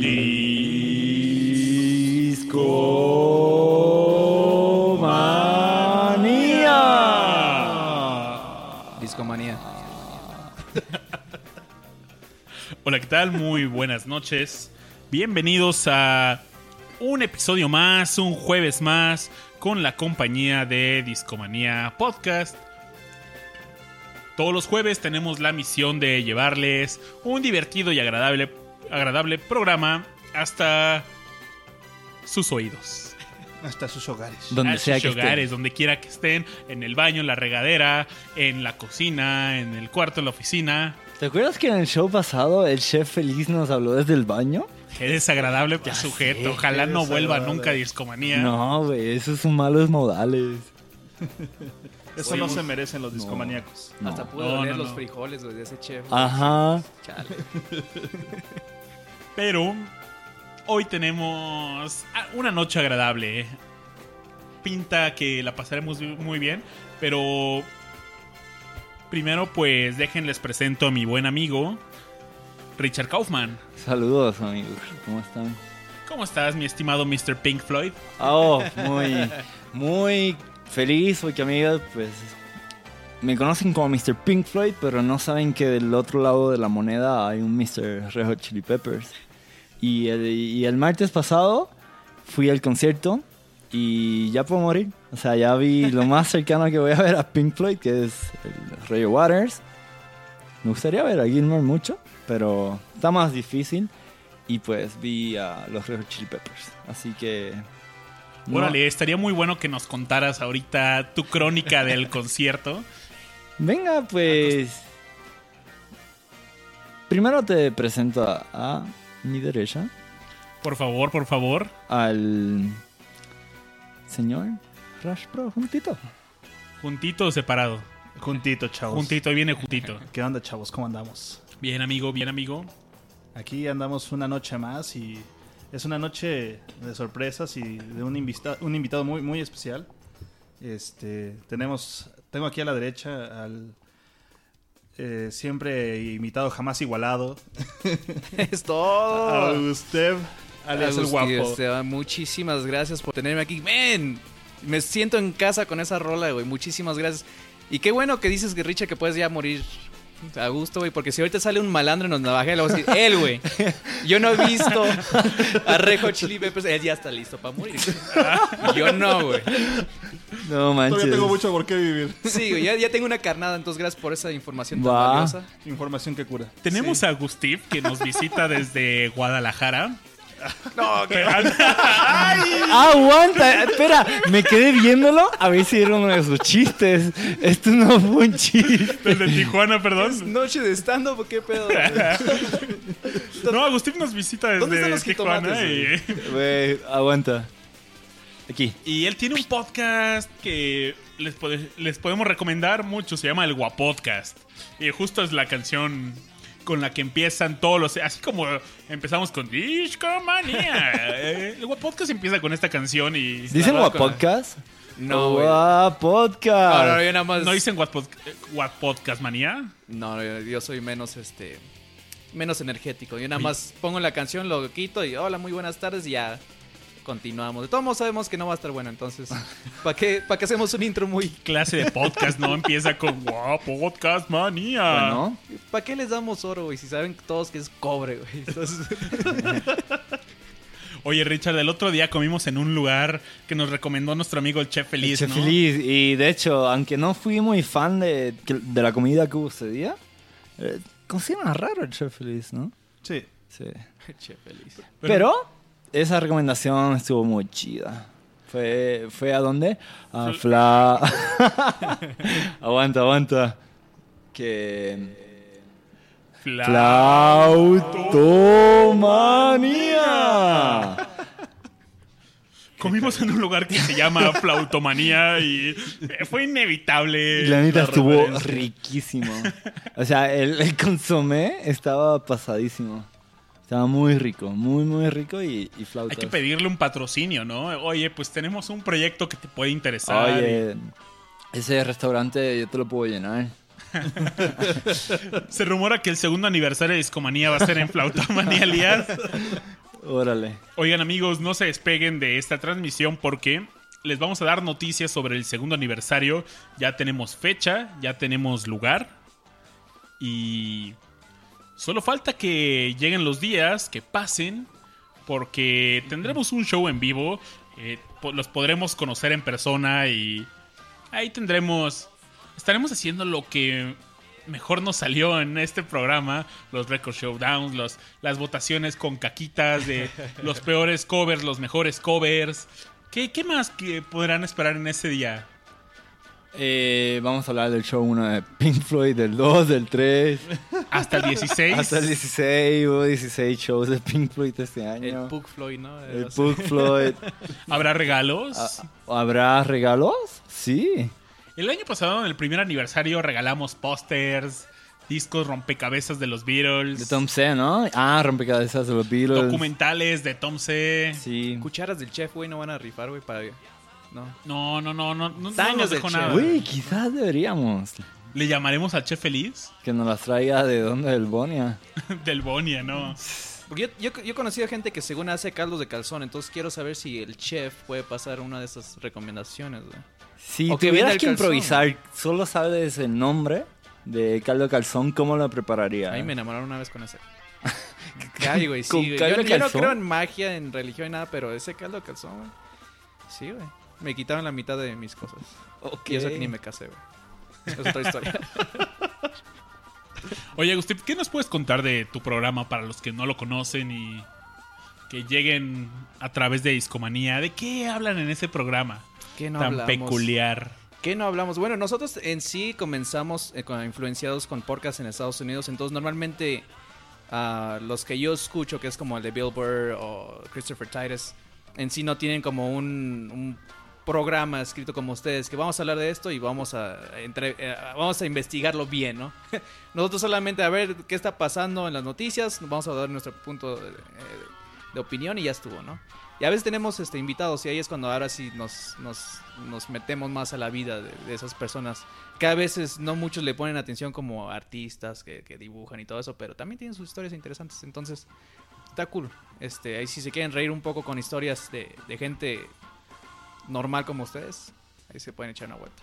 Discomanía. Discomanía. Hola, ¿qué tal? Muy buenas noches. Bienvenidos a un episodio más, un jueves más, con la compañía de Discomanía Podcast. Todos los jueves tenemos la misión de llevarles un divertido y agradable, agradable programa hasta sus oídos. Hasta sus hogares. Donde sea sus hogares, donde quiera que estén, en el baño, en la regadera, en la cocina, en el cuarto, en la oficina. ¿Te acuerdas que en el show pasado el chef feliz nos habló desde el baño? Qué desagradable ya sujeto. Sé, Ojalá no vuelva nunca a Discomanía. No, güey, esos son malos modales. Eso no se merecen los discomaníacos. No. Hasta pudo no, no, los frijoles güey, de ese chef. Ajá. Chale. Pero hoy tenemos una noche agradable. Pinta que la pasaremos muy bien, pero primero pues déjenles presento a mi buen amigo Richard Kaufman. Saludos amigos, ¿cómo están? ¿Cómo estás mi estimado Mr. Pink Floyd? Oh, muy, muy feliz porque amigos pues me conocen como Mr. Pink Floyd, pero no saben que del otro lado de la moneda hay un Mr. Red Hot Chili Peppers. Y el, y el martes pasado fui al concierto y ya puedo morir. O sea, ya vi lo más cercano que voy a ver a Pink Floyd, que es el Ray Waters. Me gustaría ver a Gilmore mucho, pero está más difícil. Y pues vi a los Red Hot Chili Peppers. Así que... No. Órale, estaría muy bueno que nos contaras ahorita tu crónica del concierto. Venga, pues... Primero te presento a, a mi derecha. Por favor, por favor. Al señor Rash Pro, juntito. Juntito o separado. Juntito, chavos. Juntito, viene juntito. ¿Qué onda, chavos? ¿Cómo andamos? Bien, amigo, bien, amigo. Aquí andamos una noche más y es una noche de sorpresas y de un, invita un invitado muy, muy especial. Este, tenemos, tengo aquí a la derecha al eh, siempre invitado, jamás igualado. es todo. A usted, alias el guapo. Esteban, muchísimas gracias por tenerme aquí. Men, me siento en casa con esa rola, güey. Muchísimas gracias. Y qué bueno que dices, Guerricha, que puedes ya morir a gusto, güey, porque si ahorita sale un malandro en los navajes, le voy a decir, él, güey. Yo no he visto a Rejo Chili Peppers, él ya está listo para morir. Yo no, güey. No manches. Todavía tengo mucho por qué vivir. Sí, güey, ya, ya, tengo una carnada, entonces gracias por esa información tan Va. valiosa. Información que cura. Tenemos sí. a Gustif que nos visita desde Guadalajara. No, que Aguanta, espera, me quedé viéndolo a ver si era uno de sus chistes. Esto no fue un chiste. Desde Tijuana, perdón. Noche de stand-up, ¿qué pedo? no, Agustín nos visita desde Tijuana. Y... Wey, aguanta. Aquí. Y él tiene un podcast que les, puede, les podemos recomendar mucho. Se llama El Guapodcast. Y justo es la canción con la que empiezan todos los. Así como empezamos con Discomanía. eh, el Guapodcast empieza con esta canción y. ¿Dicen Guapodcast? No, güey. Guapodcast. No, no, yo nada más. ¿No dicen Guapodcast manía? No, yo, yo soy menos este. Menos energético. Yo nada más pongo la canción, lo quito y hola, muy buenas tardes y ya continuamos. De todos modos sabemos que no va a estar bueno, entonces, ¿para qué, ¿para qué hacemos un intro muy... Clase de podcast, ¿no? Empieza con wow, podcast manía. Bueno. ¿Para qué les damos oro, güey? Si saben todos que es cobre, güey. Entonces... Oye, Richard, el otro día comimos en un lugar que nos recomendó nuestro amigo el Chef Feliz, el Chef ¿no? Feliz. Y de hecho, aunque no fui muy fan de, de la comida que hubo ese día, eh, cocina raro el Chef Feliz, ¿no? Sí. Sí. Chef Feliz. Pero, Pero esa recomendación estuvo muy chida. Fue, fue a dónde? A Fla. aguanta, aguanta. Que. Flautomanía. Comimos en un lugar que se llama Flautomanía y fue inevitable. La neta estuvo riquísimo. O sea, el, el consomé estaba pasadísimo. Estaba muy rico, muy, muy rico y, y flautas. Hay que pedirle un patrocinio, ¿no? Oye, pues tenemos un proyecto que te puede interesar. Oye, y... ese restaurante yo te lo puedo llenar. Se rumora que el segundo aniversario de Discomanía va a ser en Flautomanía Elías. Órale. Oigan amigos, no se despeguen de esta transmisión porque les vamos a dar noticias sobre el segundo aniversario. Ya tenemos fecha, ya tenemos lugar. Y solo falta que lleguen los días, que pasen, porque tendremos un show en vivo. eh, los podremos conocer en persona y ahí tendremos... Estaremos haciendo lo que mejor nos salió en este programa, los record showdowns, los, las votaciones con caquitas de los peores covers, los mejores covers. ¿Qué, qué más que podrán esperar en ese día? Eh, vamos a hablar del show 1 de Pink Floyd, del 2, del 3. Hasta el 16. Hasta el 16, hubo 16 shows de Pink Floyd este El año. Pug Floyd, ¿no? El. Pink Floyd. ¿Habrá regalos? Ah, ¿Habrá regalos? Sí. El año pasado, en el primer aniversario, regalamos pósters, discos rompecabezas de los Beatles, De Tom C, ¿no? Ah, rompecabezas de los Beatles. documentales de Tom C. Sí. Cucharas del chef, güey, no van a rifar, güey, para... No. No, no, no, no, no, no nos dejó nada. Uy, quizás deberíamos. Le llamaremos al chef feliz Que nos las traiga de dónde, del Bonia. del Bonia, ¿no? Porque yo, yo, yo he conocido gente que según hace caldos de calzón, entonces quiero saber si el chef puede pasar una de esas recomendaciones, güey. Si O tuvieras que improvisar, solo sabes el nombre de caldo de calzón, ¿cómo lo prepararía? A mí me enamoraron una vez con ese. Ay, güey, sí, ¿Con güey. Yo, yo no creo en magia, en religión y nada, pero ese caldo de calzón, güey. Sí, güey. Me quitaron la mitad de mis cosas. Y eso que ni me casé, güey. Es otra historia. Oye, Agustín, ¿qué nos puedes contar de tu programa para los que no lo conocen y que lleguen a través de Discomanía? ¿De qué hablan en ese programa ¿Qué no tan hablamos? peculiar? ¿Qué no hablamos? Bueno, nosotros en sí comenzamos eh, con, influenciados con podcasts en Estados Unidos, entonces normalmente ah, los que yo escucho, que es como el de Bill Burr o Christopher Titus, en sí no tienen como un, un programa escrito como ustedes, que vamos a hablar de esto y vamos a, entre- eh, vamos a investigarlo bien, ¿no? Nosotros solamente a ver qué está pasando en las noticias, vamos a dar nuestro punto de, eh, de opinión y ya estuvo, ¿no? Y a veces tenemos este, invitados y ahí es cuando ahora sí nos, nos, metemos más a la vida de, esas personas. Que a veces no muchos le ponen atención como artistas que, que dibujan y todo eso, pero también tienen sus historias interesantes. Entonces, está cool. Este, ahí si se quieren reír un poco con historias de, de gente normal como ustedes, ahí se pueden echar una vuelta.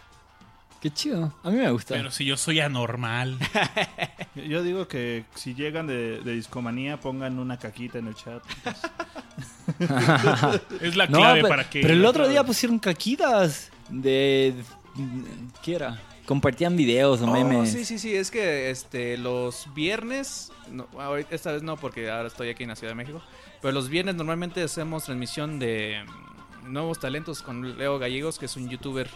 Qué chido. A mí me gusta. Pero si yo soy anormal. Yo digo que si llegan de, de discomanía, pongan una caquita en el chat. Es la no, clave pero, para que... pero el otro día pusieron caquitas de... ¿Qué era? Compartían videos o Oh, memes. sí, sí, sí, es que este, los viernes, no, esta vez no porque ahora estoy aquí en la Ciudad de México, pero los viernes normalmente hacemos transmisión de nuevos talentos con Leo Gallegos, que es un youtuber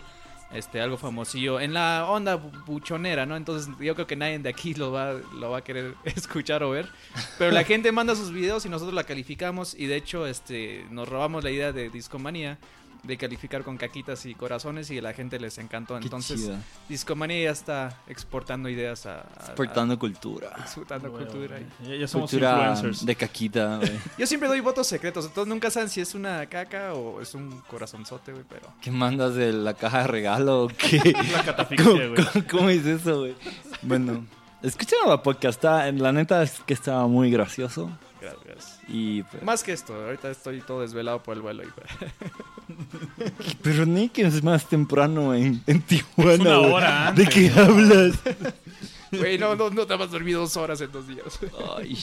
este, algo famosillo en la onda bu- buchonera, ¿no? Entonces yo creo que nadie de aquí lo va, lo va a querer escuchar o ver, pero la gente manda sus videos y nosotros la calificamos y de hecho este, nos robamos la idea de Discomanía de calificar con caquitas y corazones y a la gente les encantó. Qué Entonces, chido. Discomanía ya está exportando ideas a... a- Exportando cultura. a- exportando cultura. ahí. Ya, ya somos Cultura influencers. de caquita, güey. Yo siempre doy votos secretos, entonces nunca saben si es una caca o es un corazonzote, güey, pero... ¿Qué mandas de la caja de regalo? o ¿Qué? La catafixia, güey. ¿Cómo, cómo es eso, güey? Bueno, escuchen la podcast. La neta es que estaba muy gracioso. Gracias. Y, pues, Más que esto, ahorita estoy todo desvelado por el vuelo. Y... pero Nick es más temprano en, en Tijuana. Es una hora ¿De qué ¿no? hablas? Güey, no, no, no te has dormido dos horas en dos días. Ay,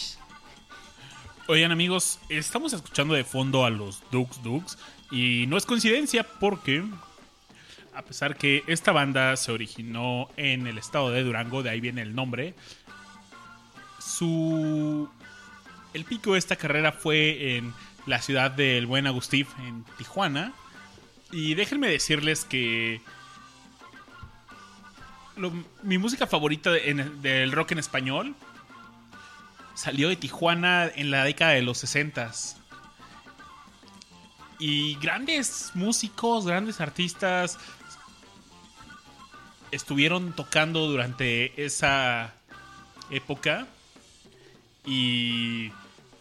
Oigan amigos, estamos escuchando de fondo a los Dukes Dukes y no es coincidencia porque a pesar que esta banda se originó en el estado de Durango, de ahí viene el nombre, su el pico de esta carrera fue en la ciudad del buen Agustín en Tijuana y déjenme decirles que mi música favorita en- del rock en español salió de Tijuana en la década de los 60 Y grandes músicos, grandes artistas estuvieron tocando durante esa época. Y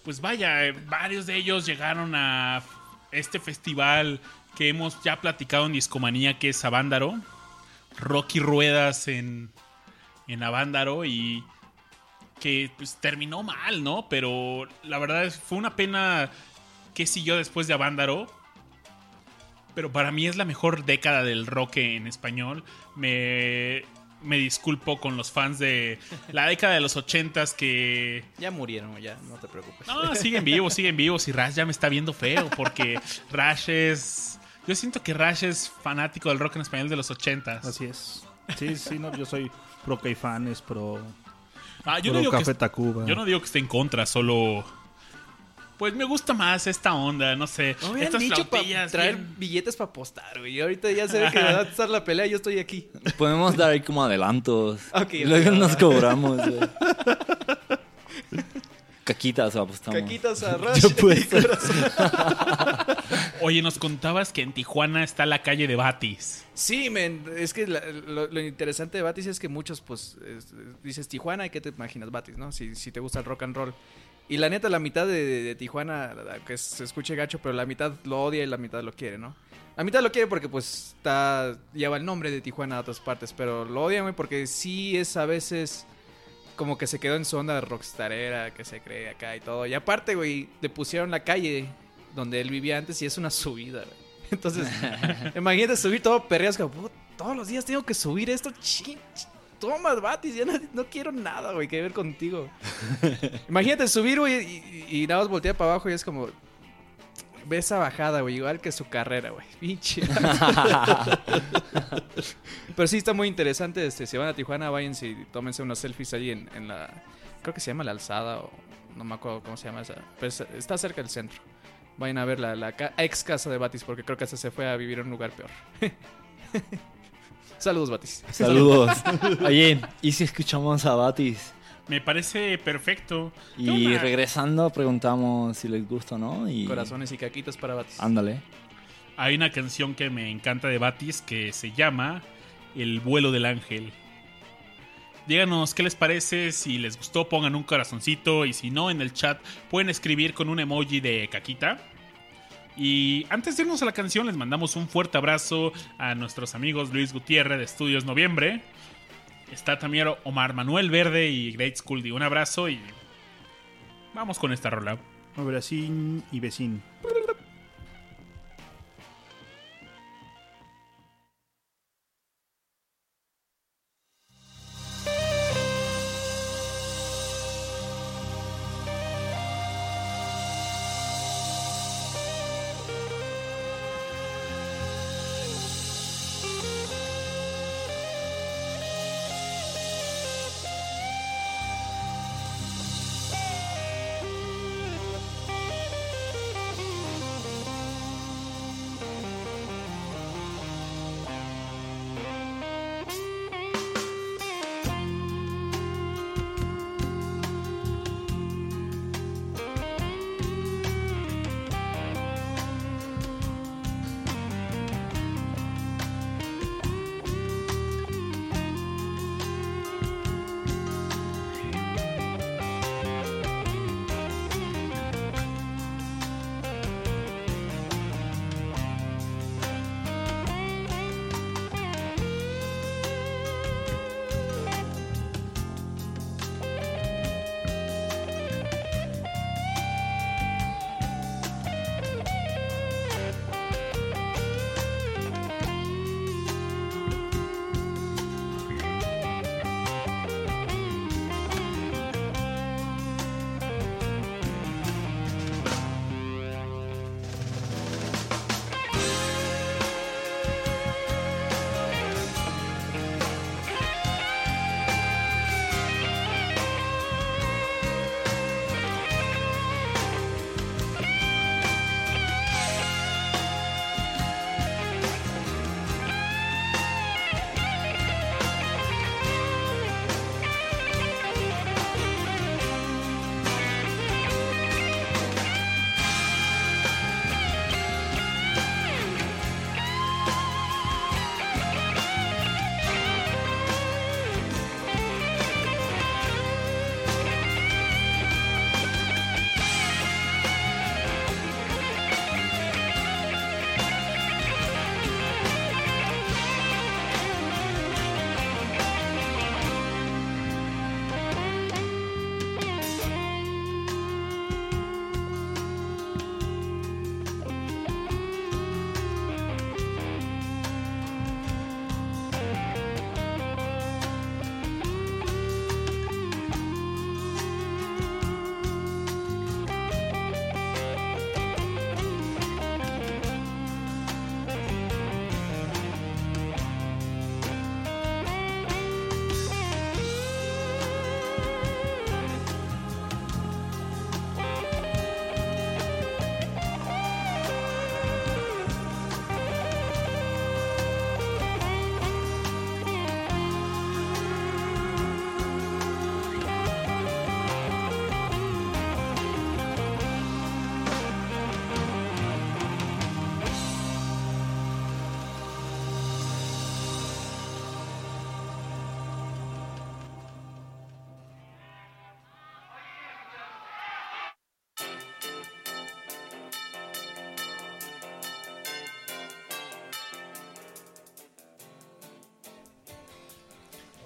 pues vaya, eh, varios de ellos llegaron a este festival que hemos ya platicado en Discomanía, que es Avándaro. Rocky Ruedas en, en Avándaro y que pues, terminó mal, ¿no? Pero la verdad es, fue una pena que siguió después de Avándaro. Pero para mí es la mejor década del rock en español. Me, me disculpo con los fans de la década de los ochentas que... Ya murieron, ya, no te preocupes. No, siguen vivos, siguen vivos y Rash ya me está viendo feo porque Rash es... Yo siento que Rash es fanático del rock en español de los ochentas. Así es. Sí, sí, no, yo soy pro Caifanes, pro, Ah, yo, pro no digo Café que, Tacuba. yo no digo que esté en contra, solo... Pues me gusta más esta onda, no sé. No me Estas dicho para traer bien- billetes para apostar, güey. Y ahorita ya se ve que va a estar la pelea y yo estoy aquí. Podemos dar ahí como adelantos. Ok, Y Luego nos cobramos, güey. Caquitas apostamos. Caquitas a Rush. Yo. Oye, nos contabas que en Tijuana está la calle de Batis. Sí, men, es que la- lo, lo interesante de Batis es que muchos, pues, es- dices Tijuana y ¿qué te imaginas Batis, no? Si, si te gusta el rock and roll. Y la neta, la mitad de, de- de Tijuana, que se escuche gacho, pero la mitad lo odia y la mitad lo quiere, ¿no? La mitad lo quiere porque, pues, está lleva el nombre de Tijuana a otras partes, pero lo odian, güey, porque sí es a veces como que se quedó en su onda rockstarera, que se cree acá y todo. Y aparte, güey, le pusieron la calle donde él vivía antes y es una subida, güey. Entonces, imagínate subir todo perreas como, "Puta, todos los días tengo que subir esto, chin, chin, toma, Batis, ya no, quiero nada, güey, que ver contigo. imagínate subir, güey, y, y más voltear para abajo y es como, ve esa bajada, güey, igual que su carrera, güey, pinche. Pero sí está muy interesante, este, si van a Tijuana, váyanse y tómense unos selfies ahí en, en la, creo que se llama La Alzada o no me acuerdo cómo se llama esa, pero es- está cerca del centro. Vayan a ver la, la ex casa de Batis porque creo que hasta se fue a vivir en un lugar peor. Saludos, Batis. Saludos. Oye, ¿y si escuchamos a Batis? Me parece perfecto. Y regresando preguntamos si les gusta o no. Y... Corazones y caquitas para Batis. Ándale. Hay una canción que me encanta de Batis que se llama El vuelo del ángel. Díganos qué les parece, si les gustó pongan un corazoncito y si no en el chat pueden escribir con un emoji de caquita. Y antes de irnos a la canción les mandamos un fuerte abrazo a nuestros amigos Luis Gutiérrez de Estudios Noviembre. Está también Omar Manuel Verde y Great School. Un abrazo y vamos con esta rola. Bracín y vecín.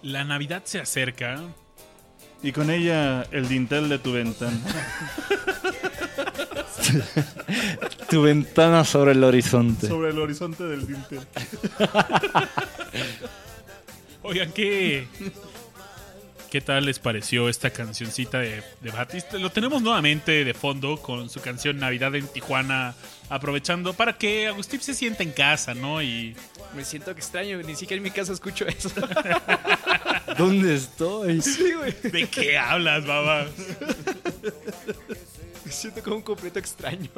La Navidad se acerca. Y con ella el dintel de tu ventana. Tu ventana sobre el horizonte. Sobre el horizonte del dintel. Oigan, ¿qué, ¿qué tal les pareció esta cancioncita de, de Batis? Lo tenemos nuevamente de fondo con su canción Navidad en Tijuana, aprovechando para que Agustín se sienta en casa, ¿no? Y Me siento que extraño, ni siquiera en mi casa escucho eso. ¿Dónde estoy? sí, güey. ¿de qué hablas, baba? Me siento como un completo extraño.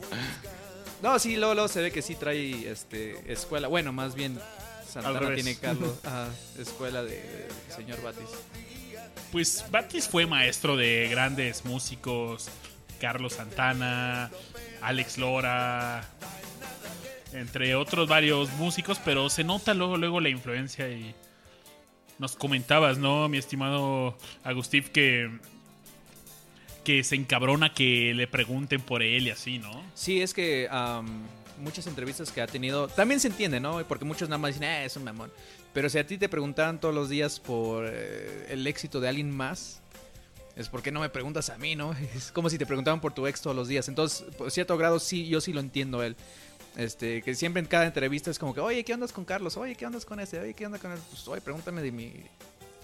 no, sí, luego, luego se ve que sí trae este, escuela. Bueno, más bien Santana tiene Carlos, escuela de, de señor Batis. Pues Batis fue maestro de grandes músicos, Carlos Santana, Alex Lora, entre otros varios músicos, pero se nota luego, luego la influencia y nos comentabas, ¿no, mi estimado Agustín, que, que se encabrona que le pregunten por él y así, ¿no? Sí, es que muchas entrevistas que ha tenido, también se entiende, ¿no? Porque muchos nada más dicen, eh, es un mamón. Pero si a ti te preguntaran todos los días por eh, el éxito de alguien más, es porque no me preguntas a mí, ¿no? Es como si te preguntaban por tu ex todos los días. Entonces, por cierto grado, sí, yo sí lo entiendo él. Este, que siempre en cada entrevista es como que, oye, ¿qué ondas con Carlos? Oye, ¿qué ondas con ese? Oye, ¿qué onda con él? Pues, oye, pregúntame de mi,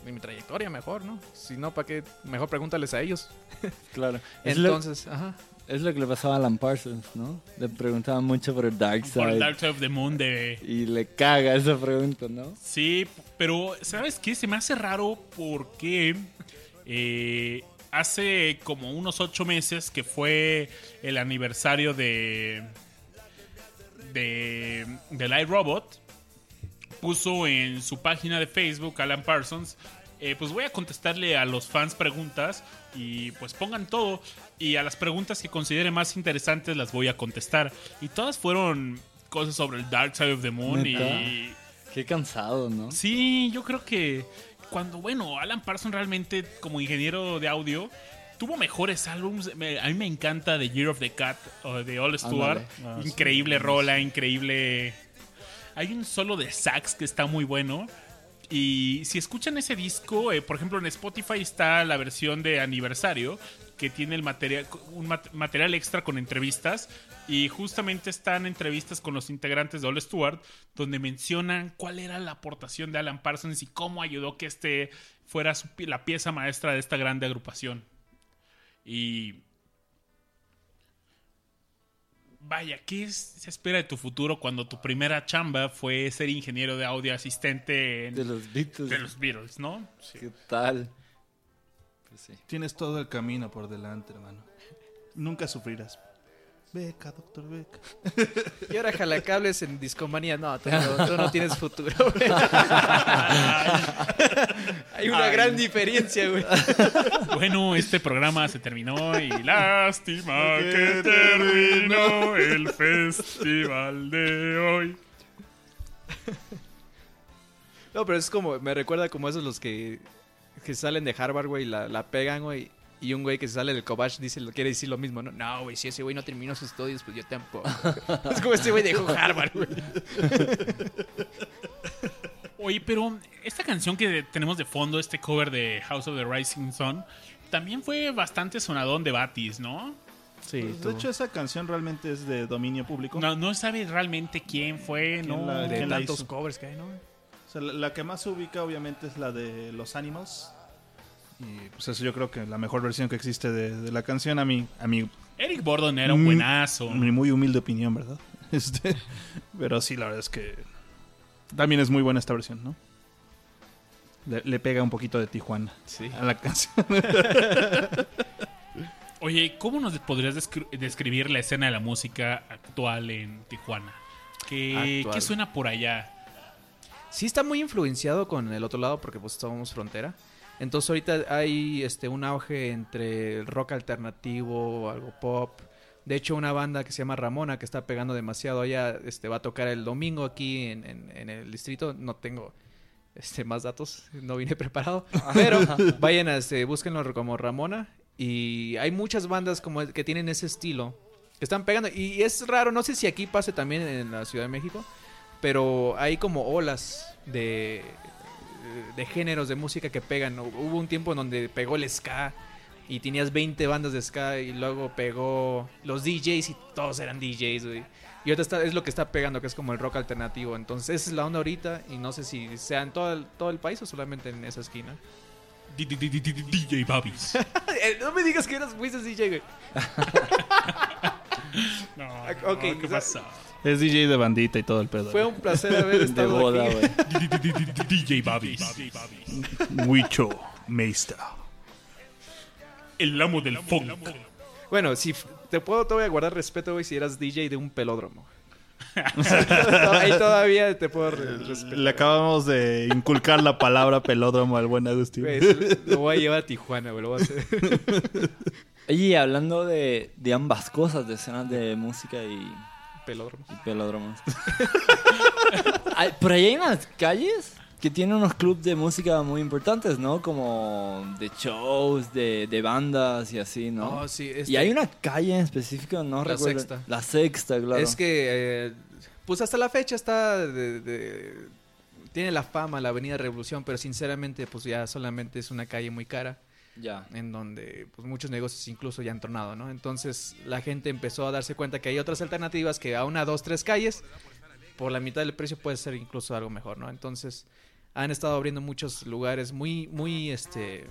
de mi trayectoria mejor, ¿no? Si no, ¿para qué? Mejor pregúntales a ellos. Claro. Es lo, Entonces, ajá. es lo que le pasaba a Alan Parsons, ¿no? Le preguntaban mucho por el Dark Por el Side. Dark Side of the Moon de... Y le caga esa pregunta, ¿no? Sí, pero ¿sabes qué? Se me hace raro porque eh, hace como unos ocho meses que fue el aniversario de de del iRobot puso en su página de Facebook Alan Parsons eh, pues voy a contestarle a los fans preguntas y pues pongan todo y a las preguntas que considere más interesantes las voy a contestar y todas fueron cosas sobre el Dark Side of the Moon ¿Neta? y Qué cansado, ¿no? Sí, yo creo que cuando, bueno, Alan Parsons realmente como ingeniero de audio tuvo mejores álbumes. Me- a mí me encanta The Year of the Cat o de All Stewart. Ah, increíble rola, increíble. Hay un solo de sax que está muy bueno. Y si escuchan ese disco, eh, por ejemplo en Spotify está la versión de aniversario que tiene el material, un mat- material extra con entrevistas y justamente están entrevistas con los integrantes de All Stewart donde mencionan cuál era la aportación de Alan Parsons y cómo ayudó que este fuera su la pieza maestra de esta grande agrupación. Y Vaya, ¿qué es- se espera de tu futuro cuando tu primera chamba fue ser ingeniero de audio asistente en- De los Beatles. de los Beatles, ¿no? ¿Qué tal? Pues sí. Tienes todo el camino por delante, hermano. Nunca sufrirás. Beca, doctor Beca. Y ahora jalacables en discomanía. No, tú no, tú no tienes futuro, güey. Hay una Ay. gran diferencia, güey. Bueno, este programa se terminó y lástima que terminó el festival de hoy. No, pero es como, me recuerda como esos los que, que salen de Harvard, güey, la, la pegan, güey. Y un güey que sale del Cobach dice, lo quiere decir lo mismo, ¿no? No, güey, si ese güey no terminó sus estudios, pues yo tampoco. es como este güey dejó Harvard, güey. Oye, pero esta canción que tenemos de fondo, este cover de House of the Rising Sun, también fue bastante sonadón de Batis, ¿no? Sí, Pues, de hecho, esa canción realmente es de dominio público. No, no sabe realmente quién fue, ¿Quién ¿no? la- de ¿quién la tantos hizo? covers que hay, ¿no? O sea, la, la que más se ubica, obviamente, es la de Los Animals. Y pues eso yo creo que la mejor versión que existe de, de la canción, a mi, a mi, Eric Borden era un buenazo. mi muy humilde opinión, ¿verdad? Este, pero sí, la verdad es que también es muy buena esta versión, ¿no? Le, le pega un poquito de Tijuana Sí. a la canción. Oye, ¿cómo nos podrías descri- describir la escena de la música actual en Tijuana? ¿Qué, Actual. qué suena por allá? Sí está muy influenciado con el otro lado porque pues somos frontera. Entonces ahorita hay este un auge entre el rock alternativo, algo pop. De hecho, una banda que se llama Ramona, que está pegando demasiado allá, este, va a tocar el domingo aquí en, en- en el distrito. No tengo este, más datos, no vine preparado. Pero vayan, a, este, búsquenlo como Ramona. Y hay muchas bandas como que tienen ese estilo, que están pegando. Y es raro, no sé si aquí pase también en la Ciudad de México, pero hay como olas de de géneros de música que pegan. Hubo un tiempo en donde pegó el ska y tenías 20 bandas de ska y luego pegó los DJs y todos eran DJs, güey. Y ahorita está, es lo que está pegando, que es como el rock alternativo. Entonces, esa es la onda ahorita y no sé si sea en todo el, todo el país o solamente en esa esquina. DJ Babis. Eh, no me digas que eras fuiste DJ, güey. No, no, ¿qué o sea, pasa? Es DJ de bandita y todo el pedo. Fue un placer haber De estado boda, aquí. güey. DJ Babis. Huicho Meister. El amo del funk. Bueno, si te puedo, te voy a guardar respeto, güey, si eras DJ de un pelódromo. Ahí todavía te puedo re- respetar. Le acabamos de inculcar la palabra pelódromo al buen Agustín. Lo voy a llevar a Tijuana, güey. Lo voy a hacer. Oye, hablando de, de ambas cosas, de escenas de música y, Pelódromo. y pelódromos. Ay, Por ahí hay unas calles que tienen unos clubes de música muy importantes, ¿no? Como de shows, de, de bandas y así, ¿no? Oh, sí, este- Y hay una calle en específico, no La recuerdo. Sexta. La sexta, claro. Es que, eh, pues hasta la fecha está de, de- Tiene la fama la Avenida Revolución, pero sinceramente, pues ya solamente es una calle muy cara. Ya. en donde pues muchos negocios incluso ya han tronado, ¿no? Entonces la gente empezó a darse cuenta que hay otras alternativas que a una, dos, tres calles por la mitad del precio puede ser incluso algo mejor, ¿no? Entonces han estado abriendo muchos lugares muy, muy, este,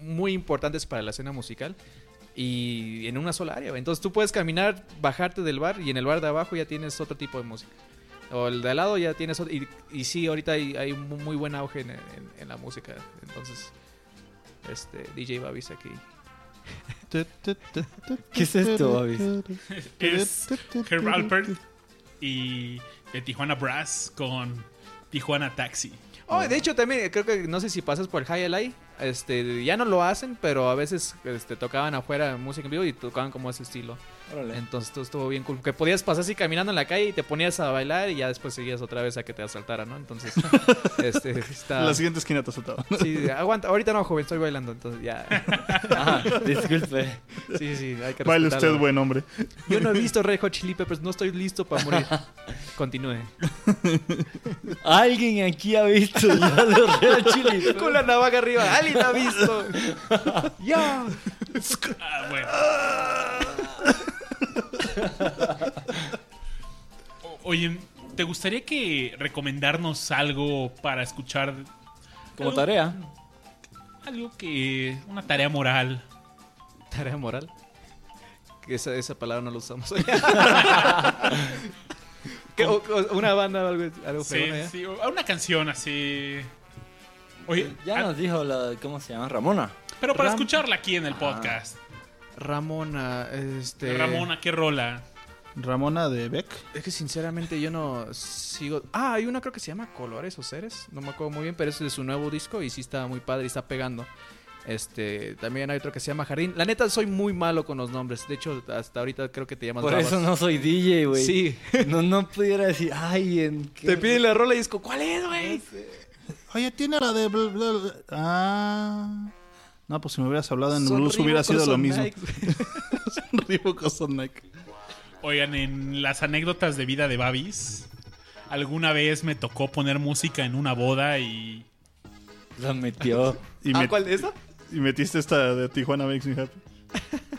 muy importantes para la escena musical y en una sola área. Entonces tú puedes caminar, bajarte del bar y en el bar de abajo ya tienes otro tipo de música. O el de al lado ya tienes otro. Y, y sí, ahorita hay, hay un muy buen auge en la música. Entonces, este, DJ Babis aquí. ¿Qué es esto, Babis? Es Herb Alpert y de Tijuana Brass con Tijuana Taxi. Oh, de hecho también creo que no sé si pasas por el High LA, este, ya no lo hacen, pero a veces este, tocaban afuera música en vivo y tocaban como ese estilo. Órale. Entonces todo estuvo bien cool. Que podías pasar así caminando en la calle y te ponías a bailar y ya después seguías otra vez a que te asaltaran, ¿no? Entonces, este, está... La siguiente esquina te azotaba. Sí, aguanta, ahorita no, joven, estoy bailando, entonces ya. Disculpe. Sí, sí, hay que Baile usted, buen hombre. Yo no he visto Red Hot Chili Peppers, no estoy listo para morir. Continúe. Alguien aquí ha visto ya los Red Hot Chili Peppers? Con la navaja arriba, alguien ha visto. ¡Ya! Ah, bueno. O- Oye, ¿te gustaría que recomendarnos algo para escuchar? Como Algo- tarea. Algo que. Una tarea moral. Tarea moral. Que esa, esa palabra no la usamos. ¿Qué, o- o- una banda o algo, algo Sí, sí, o- una canción así. Oye, Ya ah, nos dijo la. ¿Cómo se llama? Ramona. pero para Ram- escucharla aquí en el podcast. Ramona, este. Ramona, ¿qué rola? Ramona de Beck. Es que sinceramente yo no sigo. Ah, hay una creo que se llama Colores o Seres. No me acuerdo muy bien, pero es de su nuevo disco y sí está muy padre y está pegando. Este, también hay otro que se llama Jardín. La neta soy muy malo con los nombres. De hecho, hasta ahorita creo que te llamas Por Babas. eso no soy DJ, güey. Sí. No, no pudiera decir, ay, en qué. Te piden la rola y disco. ¿Cuál es, güey? Oye, tiene la de... bla, bla, bla. Ah... No, pues si me hubieras hablado en Son blues hubiera sido lo mismo. Son Nike. Oigan, en las anécdotas de vida de Babis, alguna vez me tocó poner música en una boda y. La metió. Y, Ah, met- ¿cuál es esa? y metiste esta de Tijuana Makes Me Happy.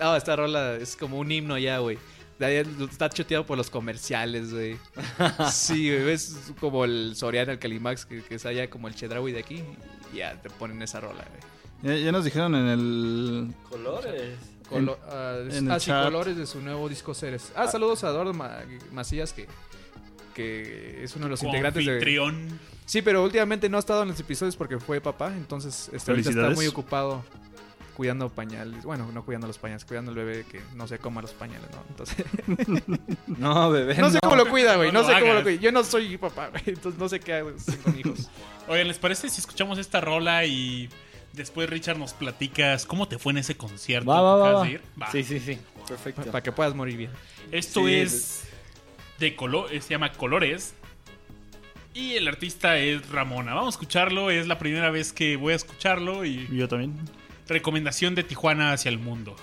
Ah, esta rola es como un himno ya, güey. Está choteado por los comerciales, güey. Sí, güey. Es como el Soriana, el Calimax, que, que es allá como el Chedraui de aquí. Y ya te ponen esa rola, güey. Ya, ya nos dijeron en el... Colores. Colo- ah, en el ah, sí, chat. colores de su nuevo disco Ceres. Ah, saludos a Eduardo Ma- Macías, que, que es uno de los integrantes de... anfitrión. Sí, pero últimamente no ha estado en los episodios porque fue papá, entonces este, ahorita está muy ocupado cuidando pañales. Bueno, no cuidando los pañales, cuidando al bebé que no se coma los pañales, ¿no? Entonces, No, bebé. no sé cómo lo cuida, güey. No No, lo sé cómo lo cuida. Yo no soy papá, güey. Entonces no sé qué hago con hijos. Oigan, ¿les parece si escuchamos esta rola y después Richard nos platicas cómo te fue en ese concierto? Va, va, que va. acabas va. de ir? Va. Sí, sí, sí. Perfecto. Para que puedas morir bien. Esto Sí, es de color, se llama Colores. Y el artista es Ramona. Vamos a escucharlo, es la primera vez que voy a escucharlo y Y yo también. Recomendación de Tijuana hacia el mundo.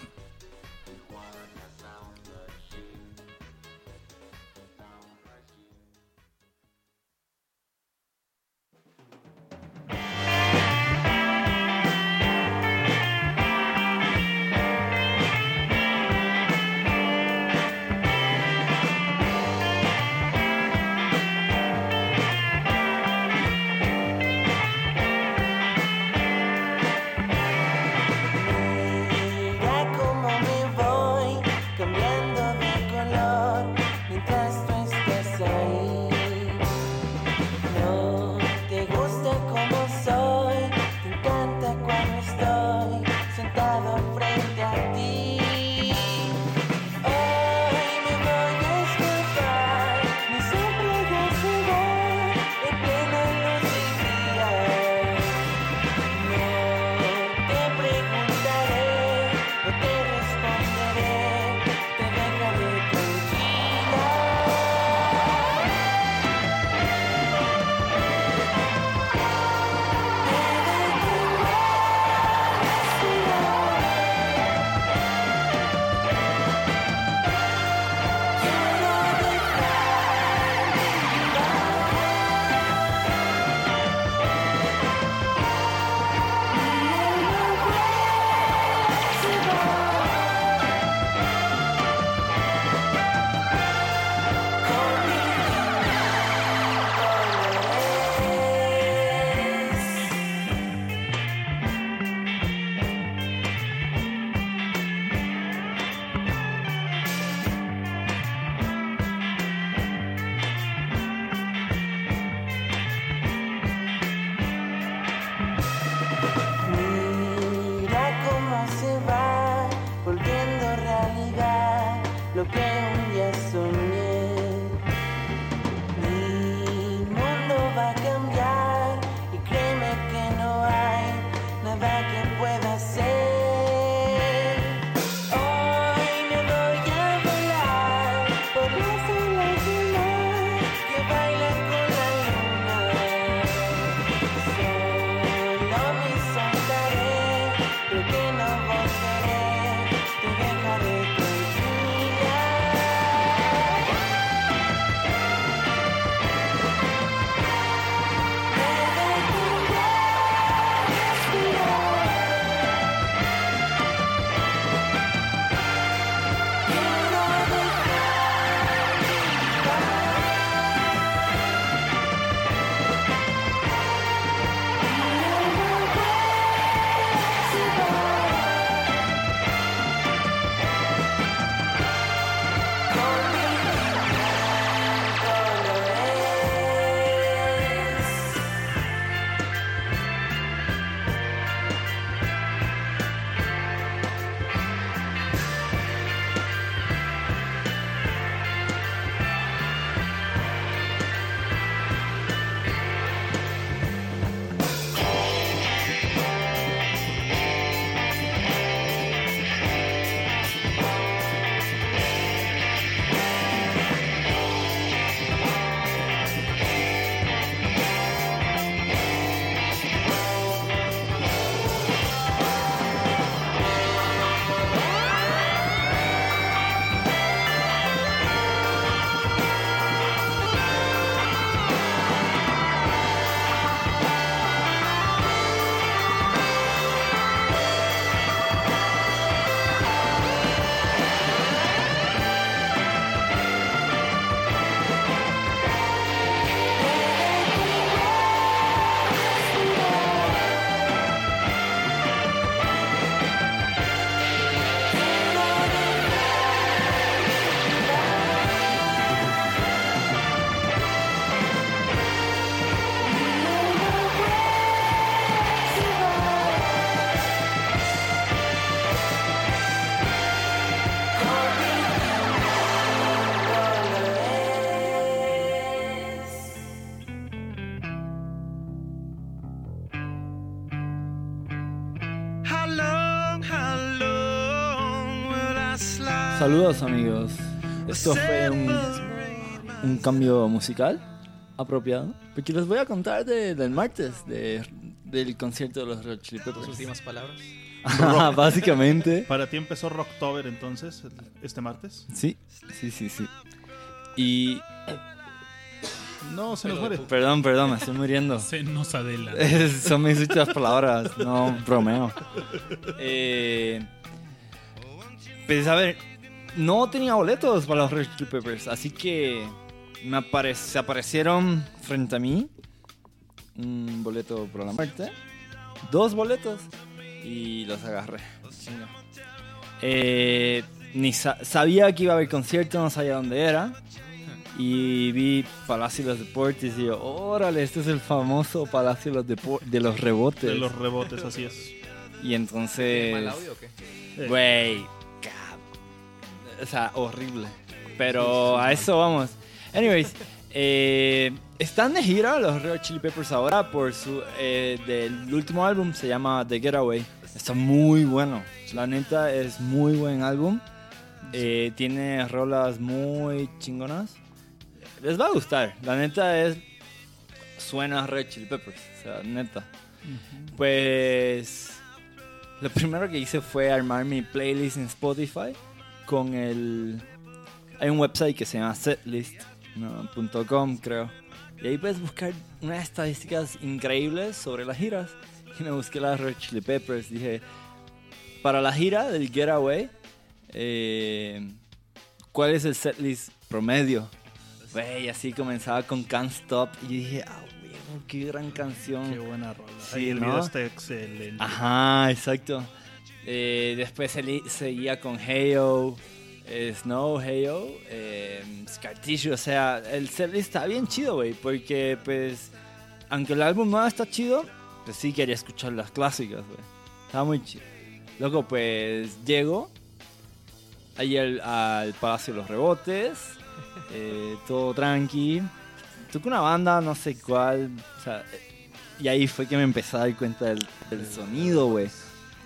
Saludos amigos. Esto fue un, un cambio musical apropiado. Porque les voy a contar de- del martes, de- del concierto de los Red Chili Peppers. últimas palabras. Básicamente. Para ti empezó Rocktober entonces, este martes. Sí, sí, sí, sí. Y... No, se nos muere. Perdón, perdón, me estoy muriendo. Se nos adela. Son mis últimas palabras, no bromeo. Eh, pues a ver, no tenía boletos para los Red Chili Peppers, así que me apare- se aparecieron frente a mí un boleto por la muerte, dos boletos y los agarré. Eh, ni sa- sabía que iba a haber concierto, no sabía dónde era. Y vi Palacio de los Deportes y yo, órale, este es el famoso Palacio de los, Depor- de los Rebotes. De los rebotes, así es. Y entonces... ¿Mal audio o qué? Eh, Güey, o sea, horrible. Pero a eso vamos. Anyways, eh, están de gira los Red Chili Peppers ahora por su eh, del último álbum se llama The Getaway. Está muy bueno. La neta es muy buen álbum. Eh, tiene rolas muy chingonas. Les va a gustar. La neta es suena Red Chili Peppers. O sea, neta. Pues lo primero que hice fue armar mi playlist en Spotify con el... Hay un website que se llama setlist.com creo. Y ahí puedes buscar unas estadísticas increíbles sobre las giras. Y me busqué las Red Chili Peppers. Dije, para la gira del Getaway, eh, ¿cuál es el setlist promedio? Güey, así comenzaba con Can't Stop. Y dije, ah, huevo, qué gran canción. Qué buena rola. Sí, el ¿no? video está excelente. Ajá, exacto. Eh, después seguía con Heyo, eh, Snow, Heyo, eh, Scar Tissue. O sea, el setlist está bien chido, güey. Porque, pues, aunque el álbum no está chido, pues sí quería escuchar las clásicas, güey. Estaba muy chido. Luego, pues, llego ahí al, al Palacio de los Rebotes. eh, todo tranqui. Toco una banda, no sé cuál. O sea, y ahí fue que me empecé a dar cuenta del, del sonido, güey.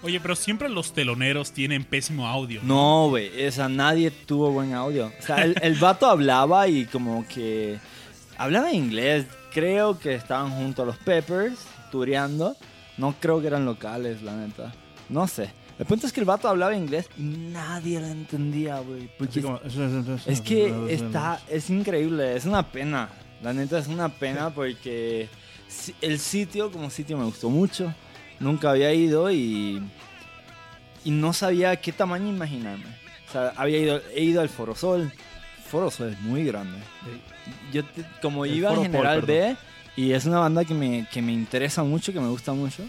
Oye, pero siempre los teloneros tienen pésimo audio. No, güey, o sea, nadie tuvo buen audio. O sea, el, el vato hablaba y como que... Hablaba en inglés. Creo que estaban junto a los Peppers, tureando. No creo que eran locales, la neta. No sé. El punto es que el vato hablaba inglés y nadie lo entendía, güey. Porque como- es que está, es increíble, es una pena. La neta es una pena porque el sitio como sitio me gustó mucho. Nunca había ido y, y no sabía qué tamaño imaginarme. O sea, había ido, he ido al Foro Sol. Foro Sol es muy grande. Yo te- como El iba Pol, General. B y es una banda que me, que me interesa mucho, que me gusta mucho.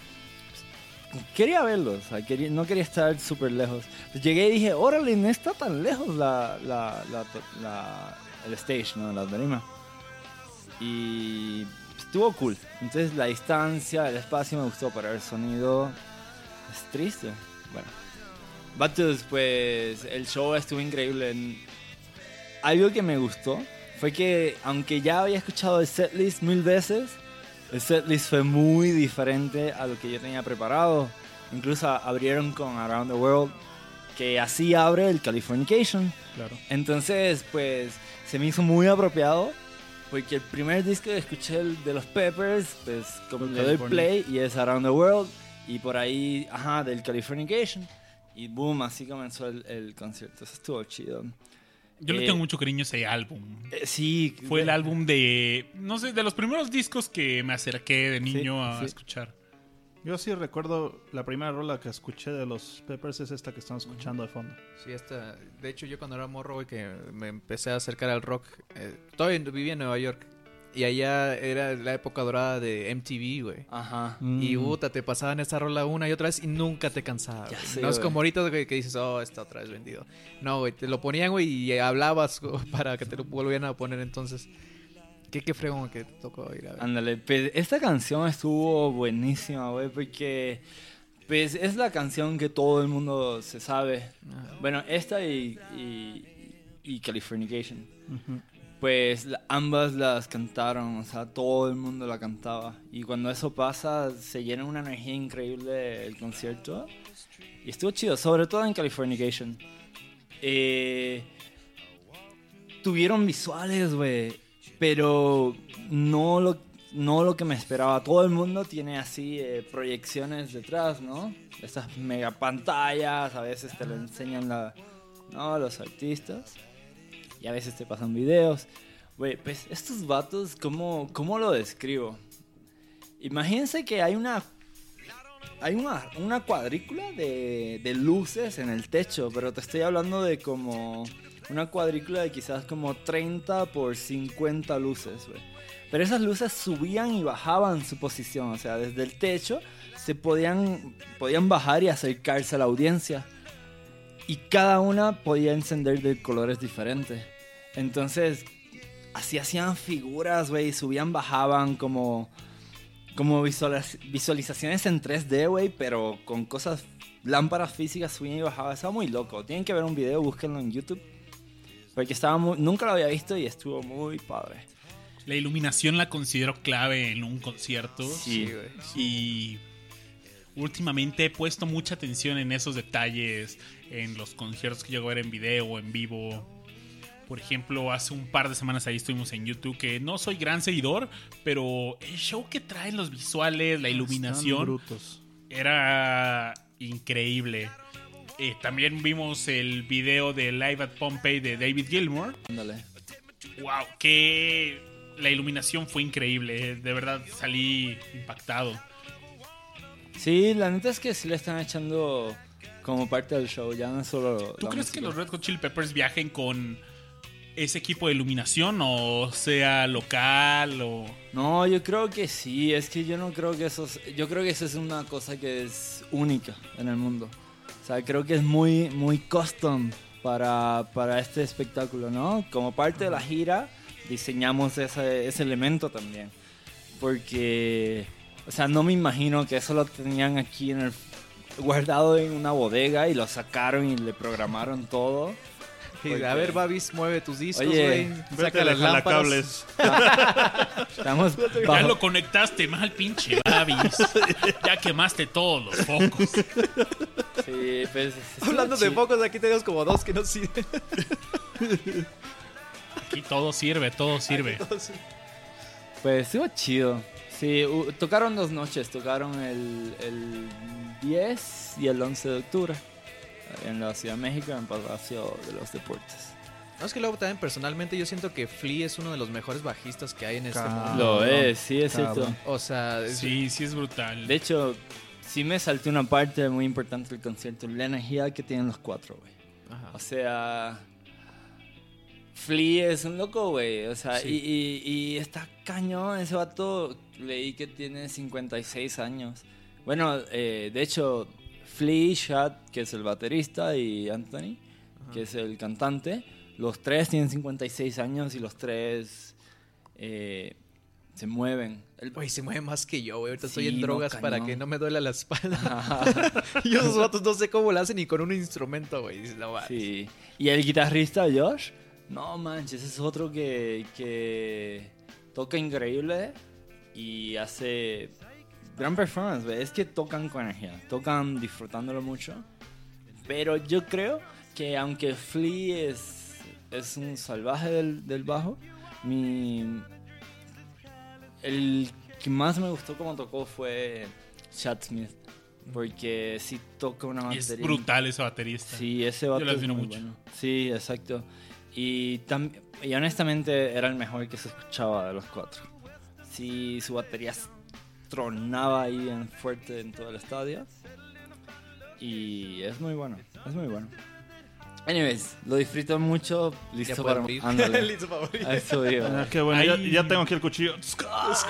Quería verlos, o sea, quería- no quería estar súper lejos. Pues llegué y dije, órale, no está tan lejos la, la, la, la- el stage, ¿no? La tarima. Y estuvo cool. Entonces la distancia, el espacio me gustó, pero el sonido es triste. Bueno. Vatos, pues el show estuvo increíble. Algo que me gustó fue que, aunque ya había escuchado el setlist mil veces, el setlist fue muy diferente a lo que yo tenía preparado. Incluso abrieron con Around the World, que así abre el Californication. Claro. Entonces, pues, se me hizo muy apropiado. Porque el primer disco que escuché el de los Peppers, pues, como le doy play y es Around the World. Y por ahí, ajá, del Californication. Y boom, así comenzó el, el concierto. Eso estuvo chido. Yo le Eh, tengo mucho cariño a ese álbum. Eh, sí. Fue el álbum de, no sé, de los primeros discos que me acerqué de niño Sí, a sí. escuchar. Yo sí recuerdo la primera rola que escuché de los Peppers es esta que estamos escuchando de fondo. Sí, esta, de hecho yo cuando era morro, güey, que me empecé a acercar al rock, eh, todavía vivía en Nueva York. Y allá era la época dorada de MTV, güey. Ajá. Y puta, te pasaban esta rola una y otra vez y nunca te cansaba. Ya sé, no es como ahorita güey, que dices, oh, está otra vez vendido. No, güey, te lo ponían, güey, y hablabas güey, para que te lo volvieran a poner entonces. ¿Qué, qué fregón que te tocó ir a ver? Ándale, pues esta canción estuvo buenísima, güey, porque pues es la canción que todo el mundo se sabe. Ajá. Bueno, esta y, y, y Californication. Ujú. Pues la- ambas las cantaron, o sea, todo el mundo la cantaba. Y cuando eso pasa, se llena una energía increíble el concierto. Y estuvo chido, sobre todo en Californication. eh, tuvieron visuales, güey, pero no lo, no lo que me esperaba. Todo el mundo tiene así eh, proyecciones detrás, ¿no? Esas mega pantallas, a veces te lo enseñan la, ¿no? los artistas y a veces te pasan videos. Güey, pues estos vatos, ¿cómo, cómo lo describo? Imagínense que hay una hay una, una cuadrícula de, de luces en el techo, pero te estoy hablando de como una cuadrícula de quizás como 30 por 50 luces, güey. Pero esas luces subían y bajaban su posición, o sea, desde el techo se podían, podían bajar y acercarse a la audiencia. Y cada una podía encender de colores diferentes. Entonces, así hacían figuras, güey, subían, bajaban como como visualiz- visualizaciones en 3D, güey, pero con cosas, lámparas físicas subían y bajaban. Estaba muy loco. Tienen que ver un video, búsquenlo en YouTube. Porque estaba muy, nunca lo había visto y estuvo muy padre. La iluminación la considero clave en un concierto. Sí, güey. Y últimamente he puesto mucha atención en esos detalles, en los conciertos que llego a ver en video o en vivo. Por ejemplo, hace un par de semanas ahí estuvimos en YouTube, que no soy gran seguidor, pero el show que traen los visuales, la Están iluminación, brutos. era increíble. Eh, también vimos el video de Live at Pompeii de David Gilmour. Ándale. Wow, que la iluminación fue increíble. eh, De verdad salí impactado. Sí, la neta es que sí le están echando como parte del show, ya no solo. ¿Tú crees que los Red Hot Chili Peppers viajen con ese equipo de iluminación o sea local o No, yo creo que sí, es que yo no creo que eso es, yo creo que eso es una cosa que es única en el mundo. O sea, creo que es muy muy custom para, para este espectáculo, ¿no? Como parte de la gira diseñamos ese, ese elemento también. Porque o sea, no me imagino que eso lo tenían aquí en el guardado en una bodega y lo sacaron y le programaron todo. A ver, Babis, mueve tus discos, Oye, güey. Saca las la lámparas. jalacables. Estamos ya lo conectaste mal pinche Babis. ya quemaste todos los focos. Sí, pues, Hablando de focos, aquí tenemos como dos que no sirven. Aquí todo sirve, todo sirve. Pues estuvo chido. Sí, tocaron dos noches. Tocaron el, el 10 y el 11 de octubre. En la Ciudad de México, en Palacio de los Deportes. No, es que luego también personalmente yo siento que Flea es uno de los mejores bajistas que hay en este Cabrón. mundo. Lo es, sí, es Cabrón. cierto. O sea, es- Sí, sí es brutal. De hecho, sí me salté una parte muy importante del concierto. La energía que tienen los cuatro, güey. Ajá. O sea, Flea es un loco, güey. O sea, Sí. y, y, y está cañón. Ese vato leí que tiene 56 años. Bueno, eh, de hecho, Flea, Shad, que es el baterista, y Anthony, que es el cantante, los tres tienen 56 años y los tres eh, se mueven. El- Güey, se mueve más que yo, güey. Ahorita estoy en no, drogas para que no me duela la espalda. y esos vatos no sé cómo lo hacen ni con un instrumento, güey. No. Sí. Y el guitarrista Josh, no manches, es otro que, que toca increíble y hace gran performance. güey. Es que tocan con energía, tocan disfrutándolo mucho. Pero yo creo que aunque Flea es, es un salvaje del, del bajo, mi, el que más me gustó como tocó fue Chad Smith. Porque sí toca una Y es batería brutal ese baterista. Sí, ese vato lo es admiro mucho. bueno. Sí, exacto. Y, y honestamente era el mejor que se escuchaba de los cuatro. Sí, su batería s- tronaba ahí bien fuerte en todo el estadio. Y es muy bueno, es muy bueno. Anyways, lo disfruto mucho. Listo Ya para morir. ándale. Listo para morir. Eso iba. Ah, qué bueno, ya, Ahí- ya tengo aquí el cuchillo.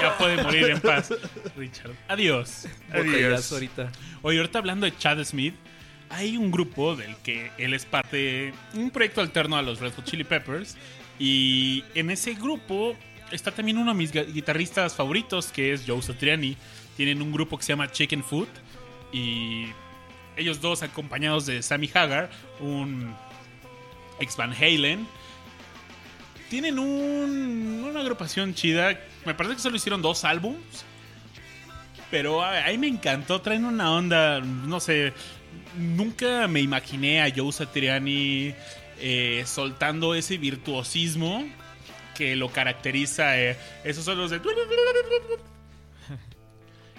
Ya puede morir en paz, Richard. Adiós. Botellazo ahorita. Oye, ahorita hablando de Chad Smith, hay un grupo del que él es parte, un proyecto alterno a los Red Hot Chili Peppers. Y en ese grupo está también uno de mis gu- guitarristas favoritos, que es Joe Satriani. Tienen un grupo que se llama Chicken Food. Y ellos dos, acompañados de Sammy Hagar, un ex Van Halen, tienen un- una agrupación chida. Me parece que solo hicieron dos álbums. Pero ahí me encantó, traen una onda, no sé, nunca me imaginé a Joe Satriani eh, soltando ese virtuosismo que lo caracteriza. eh, esos son los de...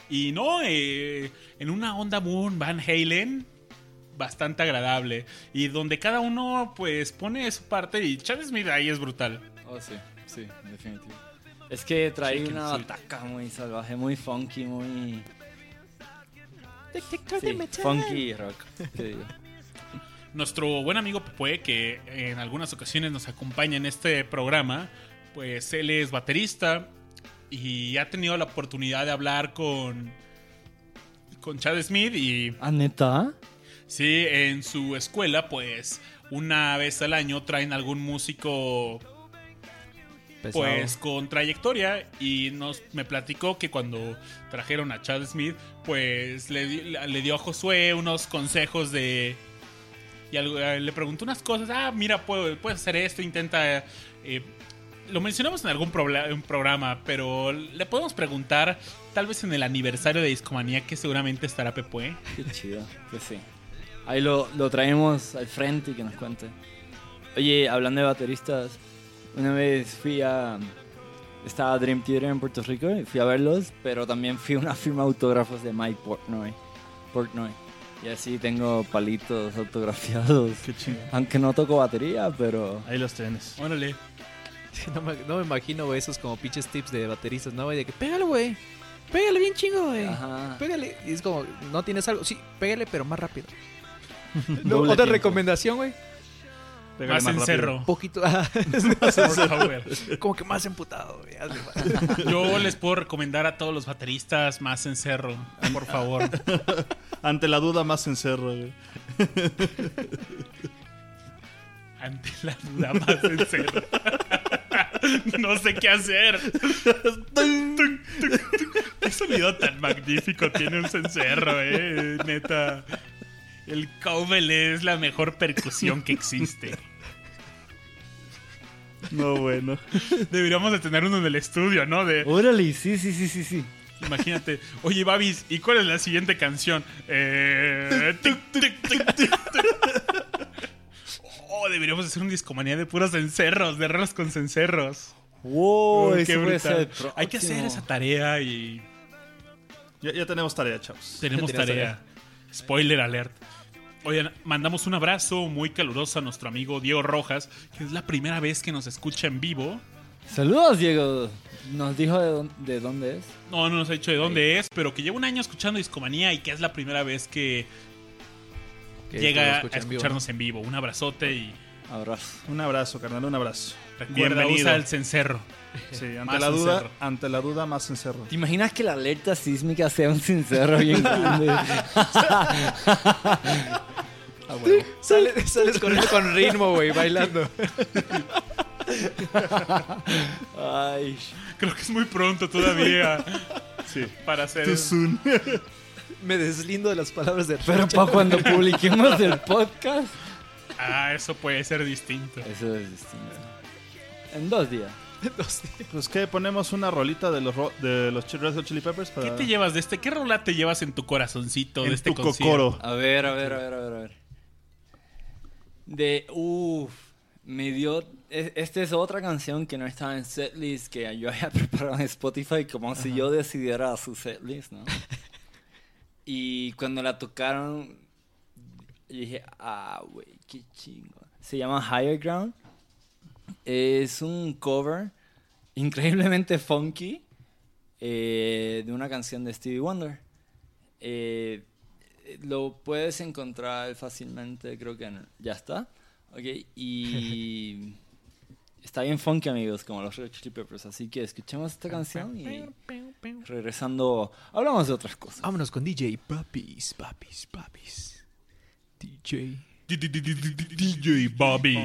Y no, eh, en una onda Moon Van Halen bastante agradable y donde cada uno pues pone su parte y Chad Smith ahí es brutal. Oh, sí, sí, definitivo. Es que trae Chicken una ataca muy salvaje, muy funky, muy... Sí, funky rock, ¿qué digo? Nuestro buen amigo Pepue, que en algunas ocasiones nos acompaña en este programa, pues él es baterista y ha tenido la oportunidad de hablar con, con Chad Smith y ¿Ah, neta? sí, en su escuela pues una vez al año traen algún músico Pesado. pues con trayectoria y nos me platicó que cuando trajeron a Chad Smith pues le, le dio a Josué unos consejos de y algo- le preguntó unas cosas ah mira puedo- puedes hacer esto intenta eh, lo mencionamos en algún un programa pero le podemos preguntar tal vez en el aniversario de Discomanía que seguramente estará Pepue Qué chido, pues sí. Ahí lo, lo traemos al frente y que nos cuente. Oye, hablando de bateristas, una vez fui a... Estaba Dream Theater en Puerto Rico y fui a verlos, pero también fui a una firma de autógrafos de Mike Portnoy. Portnoy. Y así tengo palitos autografiados. Qué chingo. Aunque no toco batería, pero... Ahí los tienes. órale No me, no me imagino, güey, esos como pinches tips de bateristas, ¿no, güey? De que pégale, güey. Pégale bien chingo, güey. Pégale. Y es como, ¿no tienes algo? Sí, pégale, pero más rápido. No, otra tiempo. recomendación, güey. Pégale más, rápido. encerro Poquito. ah, como que más emputado, güey. más. Yo les puedo recomendar a todos los bateristas más encerro, por favor. Ante la duda, más encerro, güey. Ante la duda más encerro. No sé qué hacer. Qué sonido tan magnífico tiene un cencerro, eh. Neta. El cowbell es la mejor percusión que existe. No, bueno. Deberíamos de tener uno en el estudio, ¿no? De, Órale, sí, sí, sí, sí, sí. Imagínate, oye Babis, ¿y cuál es la siguiente canción? Eh, Oh, deberíamos hacer un discomanía de puros cencerros, de rolas con cencerros. Wow, Uy, qué brutal. Hay que hacer esa tarea y Ya, ya tenemos tarea, chavos. tenemos tarea. Spoiler alert. Oigan, mandamos un abrazo muy caluroso a nuestro amigo Diego Rojas, que es la primera vez que nos escucha en vivo. Saludos, Diego. Nos dijo de, dónde- de dónde es. No, no nos ha dicho de dónde es, pero que lleva un año escuchando Discomanía y que es la primera vez que Que llega a escuchan en vivo, escucharnos en vivo. Un abrazo y Abrazo. Un abrazo, carnal, un abrazo. recuerda, Bienvenido. usa el cencerro. Sí, ante Más la duda, encerro. ante la duda, más encerro. ¿Te imaginas que la alerta sísmica sea un sincero bien grande? Ah, bueno. Sale- sales corriendo con ritmo, güey, bailando. Ay. Creo que es muy pronto todavía Sí. para hacer. Too soon. Me deslindo de las palabras de Pero para cuando publiquemos el podcast. Ah, eso puede ser distinto. Eso es distinto. En dos días. Pues que ponemos una rolita de los ro- de los Red Hot Chili Peppers para ¿Qué te llevas de este? ¿Qué rola te llevas en tu corazoncito en de este tu concierto? cocoro. A ver, a ver, a ver, a ver, a ver. De. Uff. Me dio. e- Esta es otra canción que no estaba en setlist que yo había preparado en Spotify como si yo decidiera su setlist, ¿no? y cuando la tocaron, yo dije, ah, güey, qué chingo. Se llama Higher Ground. Es un cover increíblemente funky eh, de una canción de Stevie Wonder. Eh, lo puedes encontrar fácilmente, creo que en- ya está. Ok, y está bien funky, amigos, como los Red Chili Peppers. Así que escuchemos esta canción y regresando, hablamos de otras cosas. Vámonos con DJ Papis, Papis, Papis. DJ. DJ Bobby.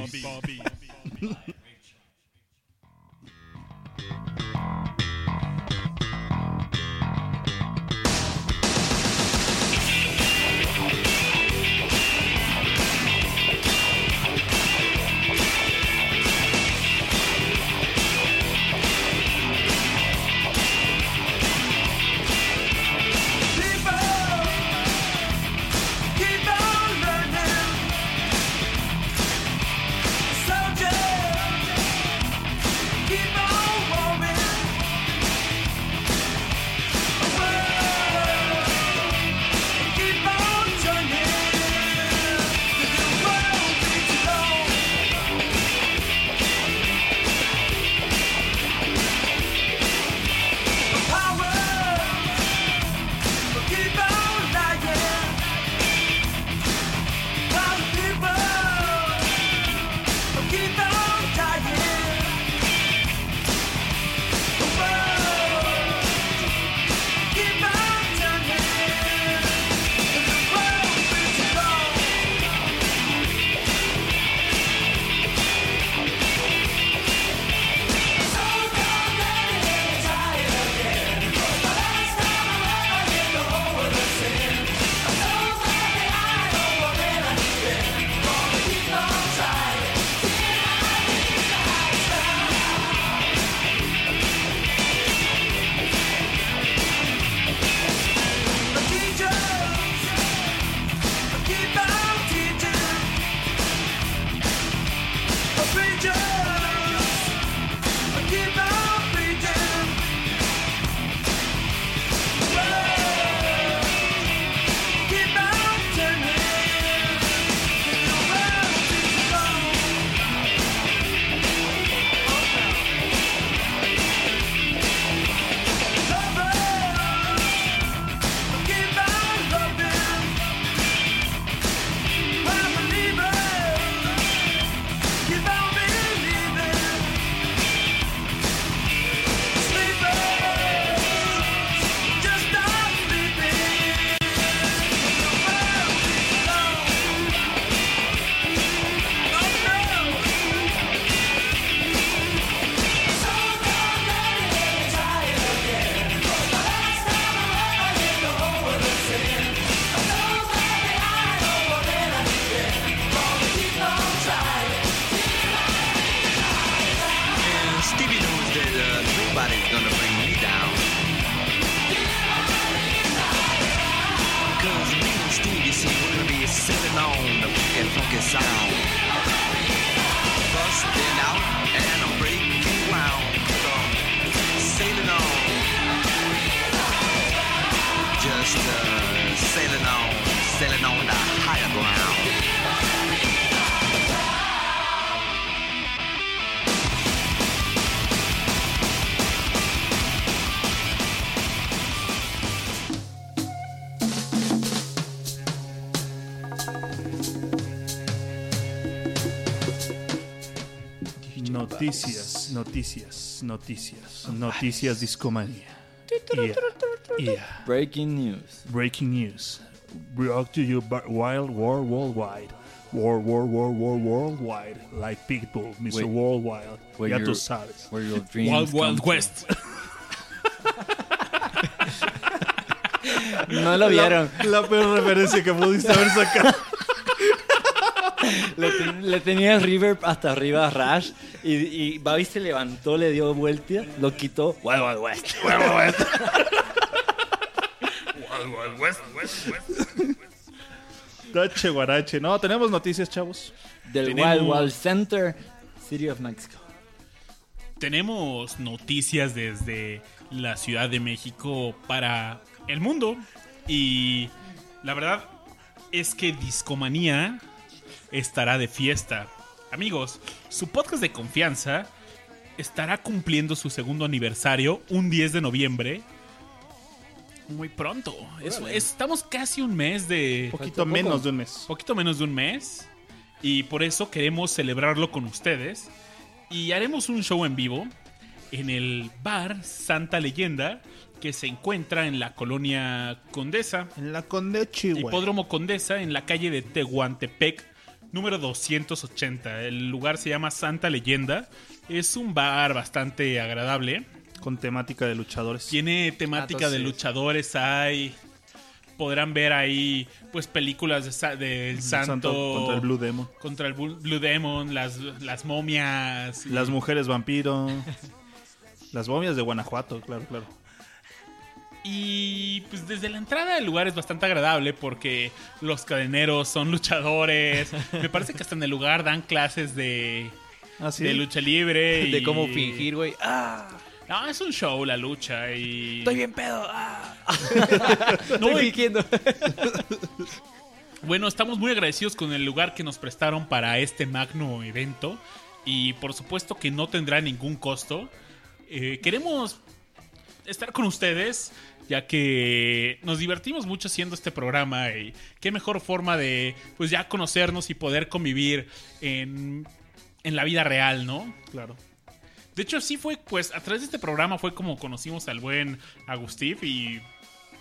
Noticias, noticias, noticias, noticias discomanía. Yeah, yeah. Breaking news. Breaking news. Brought to you by Wild War Worldwide. War, war, war, war, worldwide. Like Pitbull, Mr. Wait. Worldwide. Where ya tú sabes. Where your dreams Wild Wild. West. No lo vieron. La peor referencia que pudiste haber sacado. Le, ten- le tenía el reverb hasta arriba a Rush y, y Babi se levantó, le dio vuelta, lo quitó. Wild Wild West. Wild Wild West, West, West. Tache guarache. No, tenemos noticias, chavos. Del Tenemos- Wild Wild Center, City of Mexico. Tenemos noticias desde la Ciudad de México para el mundo. Y la verdad es que Discomanía estará de fiesta. Amigos, su podcast de confianza estará cumpliendo su segundo aniversario un 10 de noviembre. Muy pronto. Es- estamos casi un mes de... Poquito menos de un mes. poquito menos de un mes y por eso queremos celebrarlo con ustedes y haremos un show en vivo en el bar Santa Leyenda que se encuentra en la colonia Condesa, En la Condechi, güey. Hipódromo Condesa en la calle de Tehuantepec número 280. El lugar se llama Santa Leyenda. Es un bar bastante agradable. Con temática de luchadores. Tiene temática Ah, de luchadores, hay... Podrán ver ahí, pues, películas de del El santo, contra el Blue Demon. contra el Blue Blue Demon, las, las momias. y- Las mujeres vampiro. Las momias de Guanajuato, claro, claro. Y pues desde la entrada el lugar es bastante agradable porque los cadeneros son luchadores. Me parece que hasta en el lugar dan clases de, Ah, sí. de lucha libre. De y- cómo fingir, güey. ¡Ah! No, es un show la lucha y... Estoy bien pedo. ¡Ah! No, Estoy fingiendo. Bueno, estamos muy agradecidos con el lugar que nos prestaron para este magno evento y por supuesto que no tendrá ningún costo. Eh, queremos estar con ustedes ya que nos divertimos mucho haciendo este programa y qué mejor forma de pues ya conocernos y poder convivir en, en la vida real, ¿no? Claro. De hecho, sí fue, pues a través de este programa fue como conocimos al buen Agustín y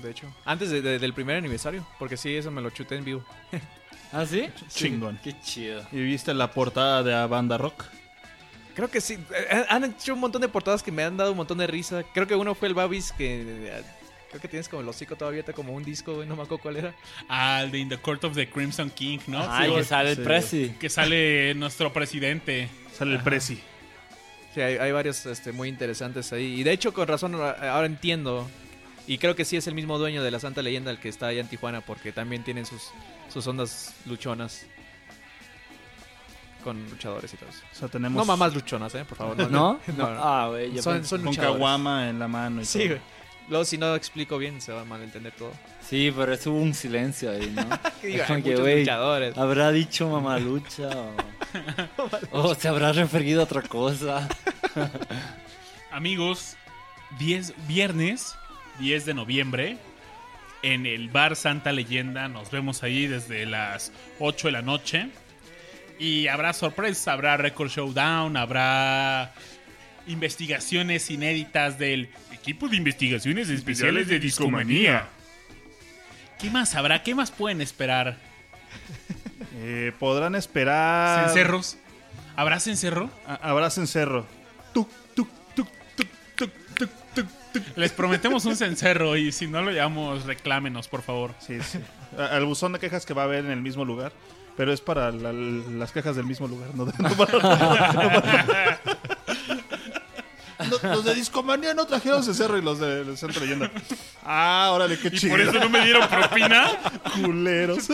De hecho. Antes de- de- del primer aniversario. Porque sí, eso me lo chuté en vivo. ¿Ah, sí? Chingón. Qué chido. ¿Y viste la portada de la banda rock? Creo que sí. Eh, Han hecho un montón de portadas que me han dado un montón de risa. Creo que uno fue el Babis que. Creo que tienes como el hocico todavía está como un disco, güey. No me acuerdo cuál era. al de In the Court of the Crimson King, ¿no? Ay, Sí, que sale sí. el Prezi. que sale nuestro presidente. Sale el Prezi. Sí, hay, hay varios este, muy interesantes ahí. Y de hecho, con razón, ahora entiendo. Y creo que sí es el mismo dueño de la Santa Leyenda el que está allá en Tijuana, porque también tienen sus, sus ondas luchonas. Con luchadores y todo eso. O sea, tenemos No mamás luchonas, ¿eh? Por favor. No, ¿No? no, no. Ah, güey. Son, son con luchadores. caguama en la mano y Sí, todo. güey. Luego, si no explico bien, se va a malentender todo. Sí, pero eso hubo un silencio ahí, ¿no? Digo, Es hay como que, muchos güey, luchadores. ¿Habrá dicho mamalucha o... o se habrá referido a otra cosa? Amigos, 10 viernes 10 de noviembre en el bar Santa Leyenda. Nos vemos ahí desde las 8 de la noche. Y habrá sorpresas, habrá Record Showdown, habrá investigaciones inéditas del equipo de investigaciones especiales de Discomanía. ¿Qué más habrá? ¿Qué más pueden esperar? Eh, podrán esperar. ¿Cencerros? ¿Habrá cencerro? A- Habrá cencerro. Tuc, tuc, tuc, tuc, tuc, tuc, tuc, tuc. Les prometemos un cencerro y si no lo llamamos, reclámenos, por favor. Sí, sí. A- Al buzón de quejas que va a haber en el mismo lugar. Pero es para la- las quejas del mismo lugar, no, de- no para- no para- No, Los de Discomanía no trajeron cencerro y los de del Centro Leyenda. Ah, órale, qué Y chido. por eso no me dieron propina. Culeros.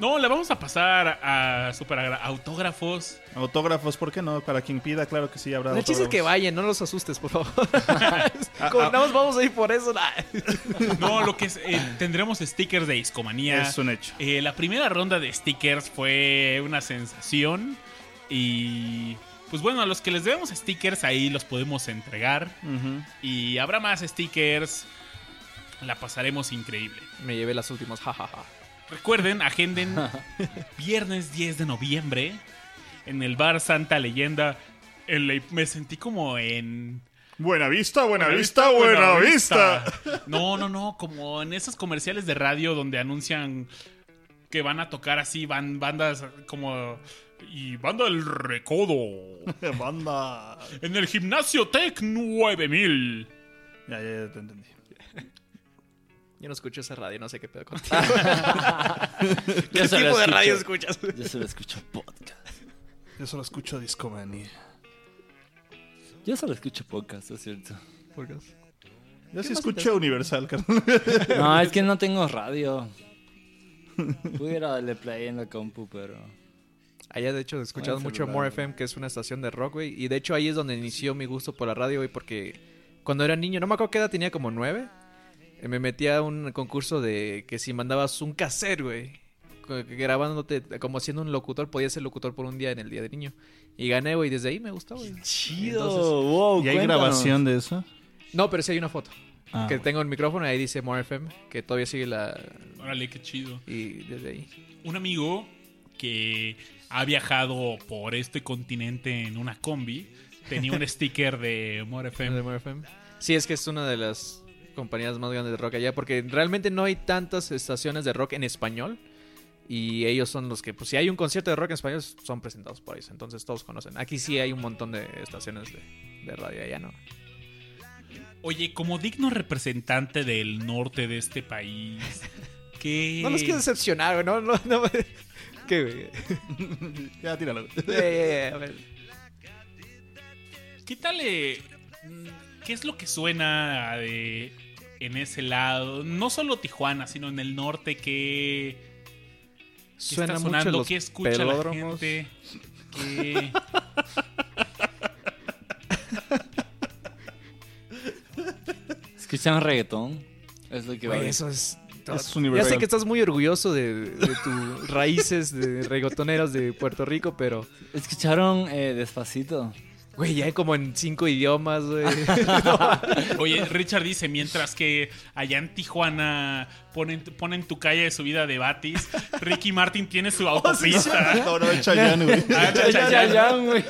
No, le vamos a pasar a super autógrafos. Autógrafos, ¿por qué no? Para quien pida, claro que sí habrá El chiste es que vayan, no los asustes, por favor. Ah, Como ah. nada más vamos a ir por eso. No, lo que es, eh, tendremos stickers de Discomanía. Es un hecho. Eh, la primera ronda de stickers fue una sensación. Y pues bueno, a los que les debemos stickers ahí los podemos entregar. Y habrá más stickers. La pasaremos increíble. Me llevé las últimas, jajaja. Recuerden, agenden viernes 10 de noviembre en el bar Santa Leyenda. En la- me sentí como en... Buena vista, buena vista, buena vista. No, no, no, como en esos comerciales de radio donde anuncian que van a tocar así van bandas como y banda El Recodo Banda. en el gimnasio Tech 9000. Ya, ya, ya te entendí. Yo no escucho esa radio, no sé qué pedo contigo. Yo ¿Qué solo tipo de radio escucho- escuchas? Yo solo escucho podcast. Yo solo escucho Discomanía. Yo solo escucho podcast, es cierto. Yo sí escucho Universal, carnal. No, es que no tengo radio. Pudiera darle play en la compu, pero... Allá, de hecho, escuchamos Buen mucho celular, More. FM, que es una estación de rock, güey. Y de hecho, ahí es donde inició mi gusto por la radio, güey, porque cuando era niño, no me acuerdo qué edad tenía, como nueve. eh, Me metí a un concurso de que si mandabas un cassette, güey, grabándote, como siendo un locutor, podías ser locutor por un día en el día de niño. Y gané, güey, desde ahí me gustó, güey. Chido, Entonces- wow, ¿Y hay cuéntanos. grabación de eso? No, pero sí hay una foto. Ah, que tengo el micrófono y ahí dice More FM, que todavía sigue la... Órale, qué chido. Y desde ahí. Un amigo que ha viajado por este continente en una combi tenía un sticker de More de FM. More FM. Sí, es que es una de las compañías más grandes de rock allá, porque realmente no hay tantas estaciones de rock en español. Y ellos son los que, pues si hay un concierto de rock en español, son presentados por ellos. Entonces todos conocen. Aquí sí hay un montón de estaciones de, de radio allá, ¿no? Oye, como digno representante del norte de este país, ¿qué... No los quiero decepcionar. No, no, no. ¿Qué, güey? Ya, tíralo. Eh, a ver. ¿Qué tal? eh, mm, ¿Qué es lo que suena de, en ese lado? No solo Tijuana, sino en el norte. ¿Qué, qué Suena está mucho sonando? los ¿Qué escucha la pelódromos. gente? ¿Qué- ¿Escuchan reggaetón? Es lo que va eso es... Es Ya sé que estás muy orgulloso de, de tus raíces de reggaetoneros de Puerto Rico, pero... ¿Escucharon eh, Despacito? Güey, ya hay como en cinco idiomas, güey. Oye, Richard dice, mientras que allá en Tijuana ponen, ponen tu calle de subida de Batis, Ricky Martin tiene su autopista. No, no, es Chayanne, güey. Ah, Chayanne. Güey.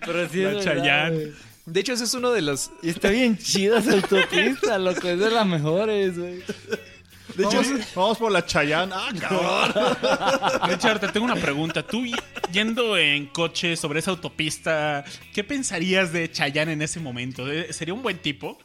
Pero sí es verdad, Chayanne. güey. De hecho, ese es uno de los... Y está bien chida esa autopista, loco. Es de las mejores, güey. Vamos, vamos por la Chayanne. Ah, cabrón. Richard, te tengo una pregunta. Tú yendo en coche sobre esa autopista, ¿qué pensarías de Chayanne en ese momento? ¿Eh, ¿Sería un buen tipo?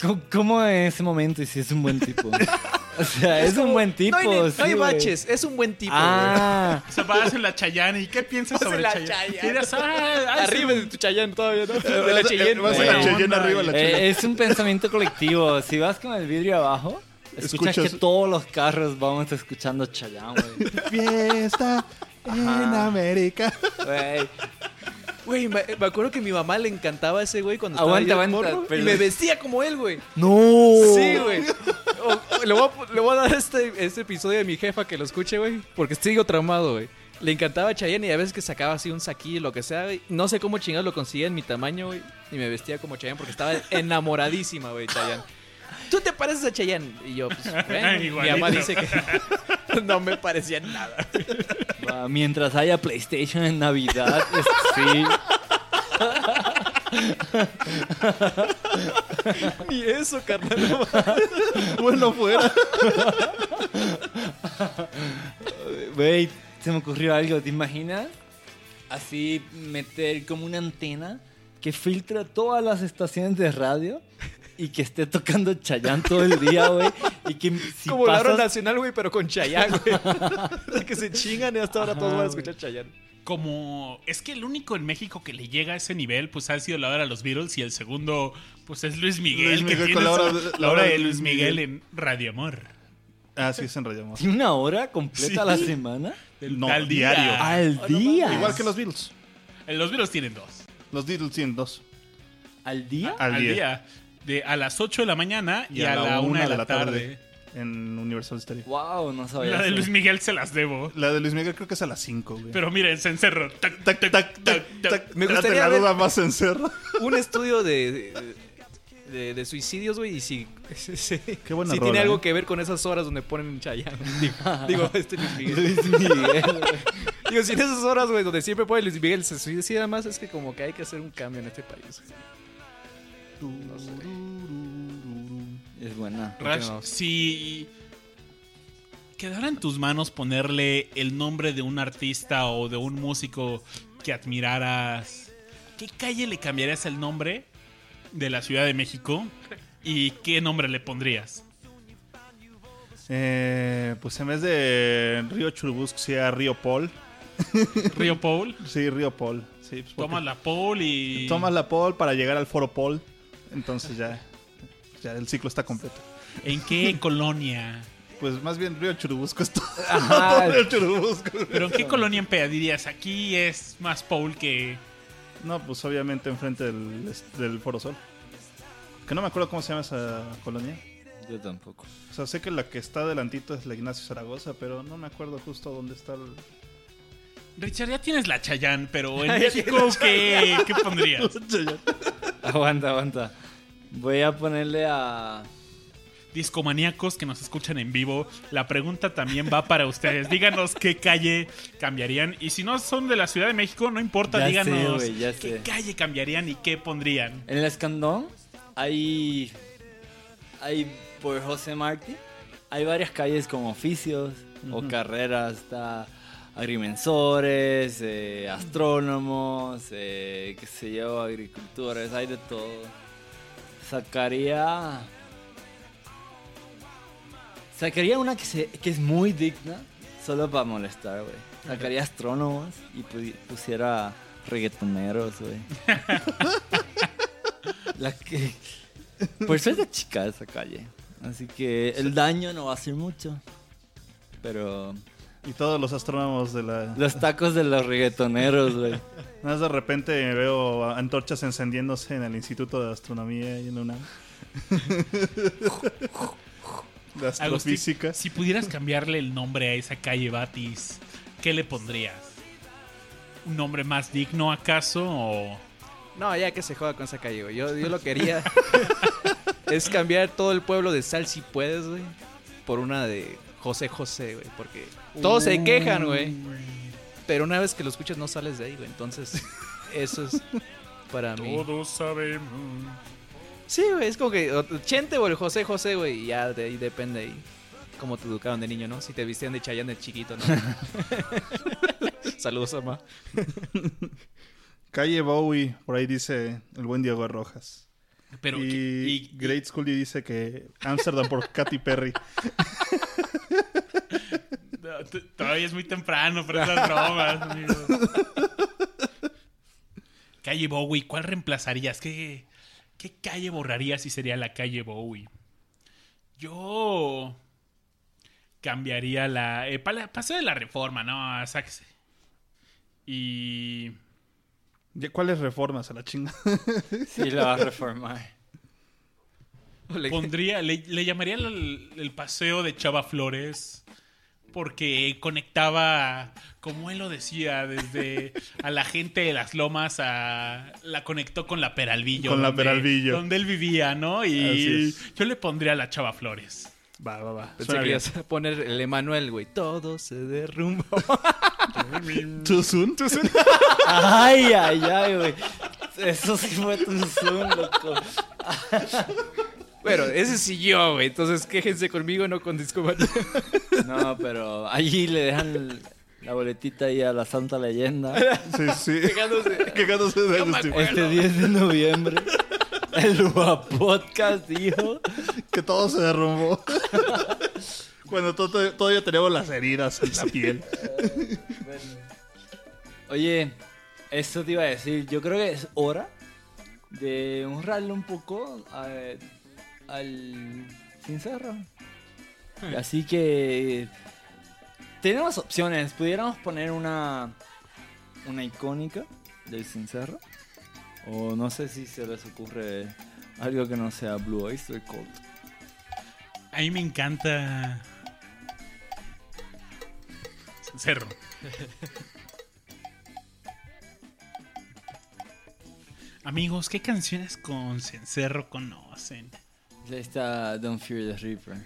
¿Cómo, cómo en ese momento y si es un buen tipo? O sea, es, un buen tipo. No hay, ni- sí, no hay güey. baches, es un buen tipo, Ah, O sea, vas en la Chayanne y ¿qué piensas sobre la Chayanne? Chayanne. Dirás, ah, ah, Arriba de tu Chayanne todavía, ¿no? De la Cheyenne. vas a la onda, arriba, la Cheyenne. eh, es un pensamiento colectivo. Si vas con el vidrio abajo, escuchas, Escuchas- que todos los carros vamos escuchando Chayanne, güey. Fiesta en América. Güey. Güey, me, me acuerdo que mi mamá le encantaba ese güey cuando Aguanta, estaba aguanta, morro, pero- Y me vestía como él, güey. ¡No! Sí, güey. Le, voy a, le voy a dar este, este episodio de mi jefa que lo escuche, güey. Porque sigo traumado, güey. Le encantaba Chayanne y a veces que sacaba así un saquillo, lo que sea, güey. No sé cómo chingados lo conseguía en mi tamaño, güey. Y me vestía como Chayanne porque estaba enamoradísima, güey, Chayanne. Tú te pareces a Chayanne. Y yo, pues, bueno, mi mamá dice que no me parecía en nada. Mientras haya PlayStation en Navidad, es- sí. Ni eso, carnal. no Bueno, fuera. Güey, se me ocurrió algo, ¿te imaginas? Así meter como una antena que filtra todas las estaciones de radio y que esté tocando Chayanne todo el día, güey. Y que si Como la pasas- nacional, güey, pero con Chayanne, güey. Que se chingan y hasta ahora todos van a escuchar Chayanne. Como es que el único en México que le llega a ese nivel, pues ha sido la hora de los Beatles y el segundo, pues es Luis Miguel, Luis que Miguel tiene con la hora de- la hora de Luis Miguel en Radio Amor. Ah, sí, es en Radio Amor. ¿Tiene una hora completa Sí. a la semana? No, Al día. diario. Al día. Igual que los Beatles. Eh, Los Beatles tienen dos. Los Beatles tienen dos. ¿Al día? Al Al, día. día. De a las 8 de la mañana y, a, la 1 de la, tarde. En Universal Stereo. Wow, no sabía. La de. Luis Miguel se las debo. La de Luis Miguel creo que es a las 5, güey. Pero miren, se encerró. Tac, Tac, tac, tac, tac, tac. Me gustaría la ver- duda más se encerra. Un estudio de, de- de, de suicidios, güey, y si, sí, Qué buena si rola, tiene algo ¿eh? que ver con esas horas donde ponen Chayanne. Digo, digo, este Luis Miguel. Luis Miguel, güey. Digo, si en esas horas, güey, donde siempre pone Luis Miguel se suicida más, es que como que hay que hacer un cambio en este país. No sé. Es buena. Rash, no? si quedara en tus manos ponerle el nombre de un artista o de un músico que admiraras, ¿qué calle le cambiarías el nombre de la Ciudad de México? ¿Y qué nombre le pondrías? Eh, pues en vez de Río Churubusco, sea Río Paul. Río Paul. Sí, Río Paul. Sí, pues Tomas la Paul y. tomas la Paul para llegar al Foro Paul. Entonces ya, ya el ciclo está completo. ¿En qué colonia? Pues más bien Río Churubusco es todo. Ajá. Río Churubusco. ¿Pero en qué colonia en Pea dirías? Aquí es más Paul que. No, pues obviamente enfrente del, del Foro Sol. Que no me acuerdo cómo se llama esa colonia. Yo tampoco. O sea, sé que la que está adelantito es la Ignacio Zaragoza, pero no me acuerdo justo dónde está el... Richard, ya tienes la Chayán, pero en México, ¿qué, ¿qué pondrías? Aguanta, aguanta. Voy a ponerle a. Discomaníacos que nos escuchan en vivo, la pregunta también va para ustedes. Díganos qué calle cambiarían. Y si no son de la Ciudad de México, no importa, Ya díganos qué sé. calle cambiarían y qué pondrían. En el Escandón hay. Hay por José Martí. Hay varias calles con oficios o carreras. Está agrimensores, eh, astrónomos, eh, qué sé yo, agricultores, hay de todo. Sacaría. Sacaría una que, se, que es muy digna, solo para molestar, güey. Sacaría astrónomos y pu- pusiera reggaetoneros, güey. La que. Por suerte es chica esa calle. Así que el daño no va a ser mucho. Pero. Y todos los astrónomos de la... Los tacos de los reggaetoneros, güey. Nada más de repente veo antorchas encendiéndose en el Instituto de Astronomía y en una... de astrofísica. Agustín, si pudieras cambiarle el nombre a esa calle Batis, ¿qué le pondrías? ¿Un nombre más digno acaso? O... No, ya que se joda con esa calle, güey. Yo, yo lo quería es cambiar todo el pueblo de Sal si puedes, güey, por una de José José, güey, porque todos se quejan, güey. Pero una vez que lo escuchas no sales de ahí, güey. Entonces, eso es para mí. Todos sabemos. Sí, güey, es como que Chente o el José José, güey, y ya de ahí depende ahí cómo te educaron de niño, ¿no? Si te vistían de Chayanne de chiquito, ¿no? Saludos, mamá. Calle Bowie, por ahí dice el buen Diego Rojas. Pero, y, y- Great Scully dice que Amsterdam por Katy Perry. Todavía es muy temprano para esas bromas, amigo. Calle Bowie, ¿cuál reemplazarías? ¿Qué, ¿Qué calle borrarías si sería la calle Bowie? Yo cambiaría la... Eh, pa- la- paseo de la reforma, ¿no? Sáquese. Y... ¿Cuáles reformas a la chinga? Sí, lo va a reformar. Ole, Pondría, le, le llamaría el, el paseo de Chava Flores porque conectaba, como él lo decía, desde a la gente de las lomas a la conectó con la Peralvillo. Con la donde- Peralvillo. Donde él vivía, ¿no? Así Y yo le pondría a la Chava Flores. Va, va, va. Pensé Suena que ibas a poner el Emanuel, güey. Todo se derrumba. Too soon. Ay, ay, ay, güey. Eso sí fue tu zoom, loco. Bueno, ese sí yo, güey. Entonces quéjense conmigo, no con Discomanía. No, pero allí le dejan la boletita ahí a la Santa Leyenda. Sí, sí. Quejándose. Quejándose de Agustín. acuerdo. Este 10 de noviembre. El Podcast dijo. Que todo se derrumbó. Cuando to- todavía tenemos las heridas en la piel. Oye, esto te iba a decir. Yo creo que es hora de honrarle un poco a- al sin cerro. Hmm. Así que tenemos opciones. Pudiéramos poner una una icónica del Sincerro. O no sé si se les ocurre algo que no sea Blue Eyes Oyster Cult. A mí me encanta Sincerro. Amigos, ¿qué canciones con Cencerro conocen? Está Don't Fear the Reaper.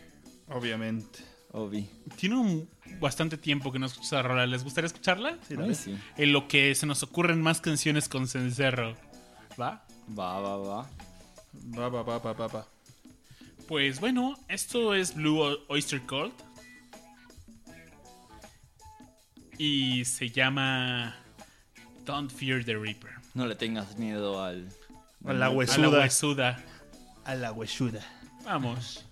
Obviamente. Obvi. Tiene un bastante tiempo que no escuchas a Rola. ¿Les gustaría escucharla? Sí, sí. En lo que se nos ocurren más canciones con Cencerro. ¿Va? Va, va, va. Va, va, va, va, va, va. Pues bueno, esto es Blue Oyster Cold. Y se llama Don't Fear the Reaper. No le tengas miedo al... A la huesuda. A la huesuda a la huesuda. Vamos.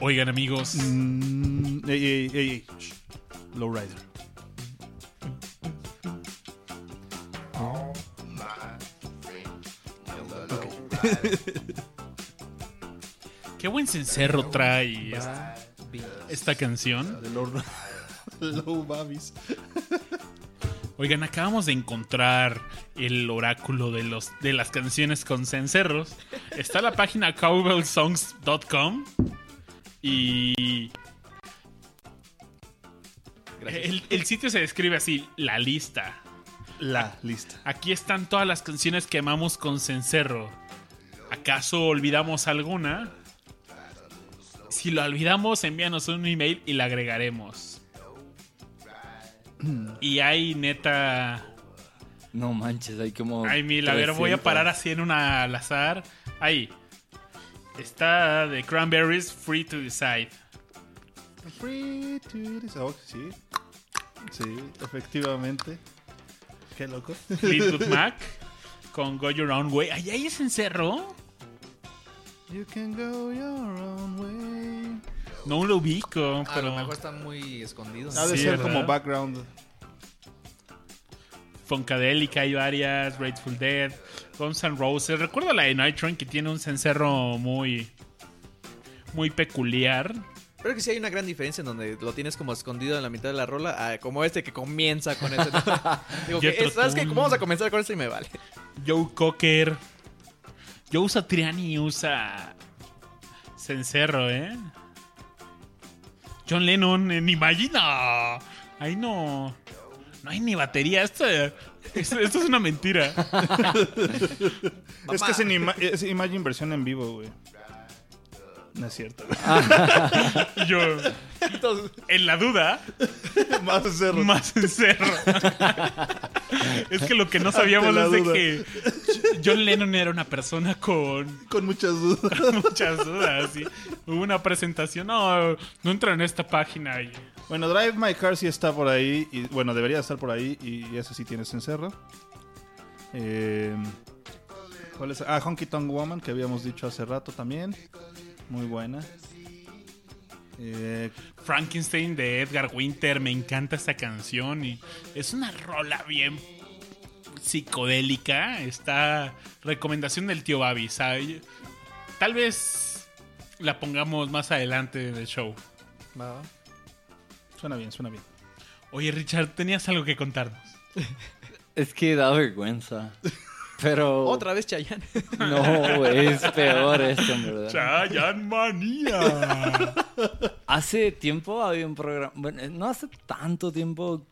Oigan, amigos, Mm, ey, ey, ey, ey. Shh. Lowrider. qué buen cencerro trae esta, esta canción. De Low, Low Babis. Oigan, acabamos de encontrar el oráculo de los de las canciones con cencerros. Está la página cowbellsongs.com y el, el sitio se describe así, la lista. La lista. Aquí están todas las canciones que amamos con cencerro. ¿Acaso olvidamos alguna? Si lo olvidamos, envíanos un email y la agregaremos. Y hay neta No manches, hay como. Ay, mil, a ver, voy a 300. parar así en una al azar. Ahí. Está de Cranberries Free to Decide. Free to decide. Oh, sí. Sí, efectivamente. Qué loco. Fleetwood Mac con Go Your Own Way. Ay, ahí es encerro. You can go your own way. No lo ubico, A pero lo mejor está muy escondido. Ha de Sí, ser ¿verdad? como background. Funkadelic hay varias, Grateful Dead, Guns N' Roses. Recuerdo la de Night Train que tiene un cencerro muy muy peculiar. Creo que sí hay una gran diferencia en donde lo tienes como escondido en la mitad de la rola, a como este que comienza con ese. Digo, que, ¿sabes qué? Tull. Vamos a comenzar con esto y me vale. Joe Cocker. Joe Satriani usa cencerro, ¿eh? John Lennon en Imagina. Ahí no. No hay ni batería. Esto, esto, esto es una mentira. Es que es, en ima- es Imagine versión en vivo, güey. No es cierto. Yo, en la duda, Más cerro. más es que lo que no sabíamos Ante la es de duda. que John Lennon era una persona con Con muchas dudas. muchas dudas. y Hubo una presentación. No, no entra en esta página. Y, Bueno, Drive My Car sí está por ahí. Y, bueno, debería estar por ahí. Y ese sí tiene cencerro. Eh, ¿Cuál es? Ah, Honky Tonk Woman, que habíamos dicho hace rato también. Muy buena. Eh, Frankenstein de Edgar Winter, me encanta esta canción y es una rola bien psicodélica. Está recomendación del tío Babi. ¿sabe? Tal vez la pongamos más adelante en el show. Suena bien, suena bien. Oye, Richard, tenías algo que contarnos. Es que da vergüenza. Pero. Otra vez Chayanne. No, es peor esto, en verdad. Chayan Manía. Hace tiempo había un programa. Bueno, no hace tanto tiempo.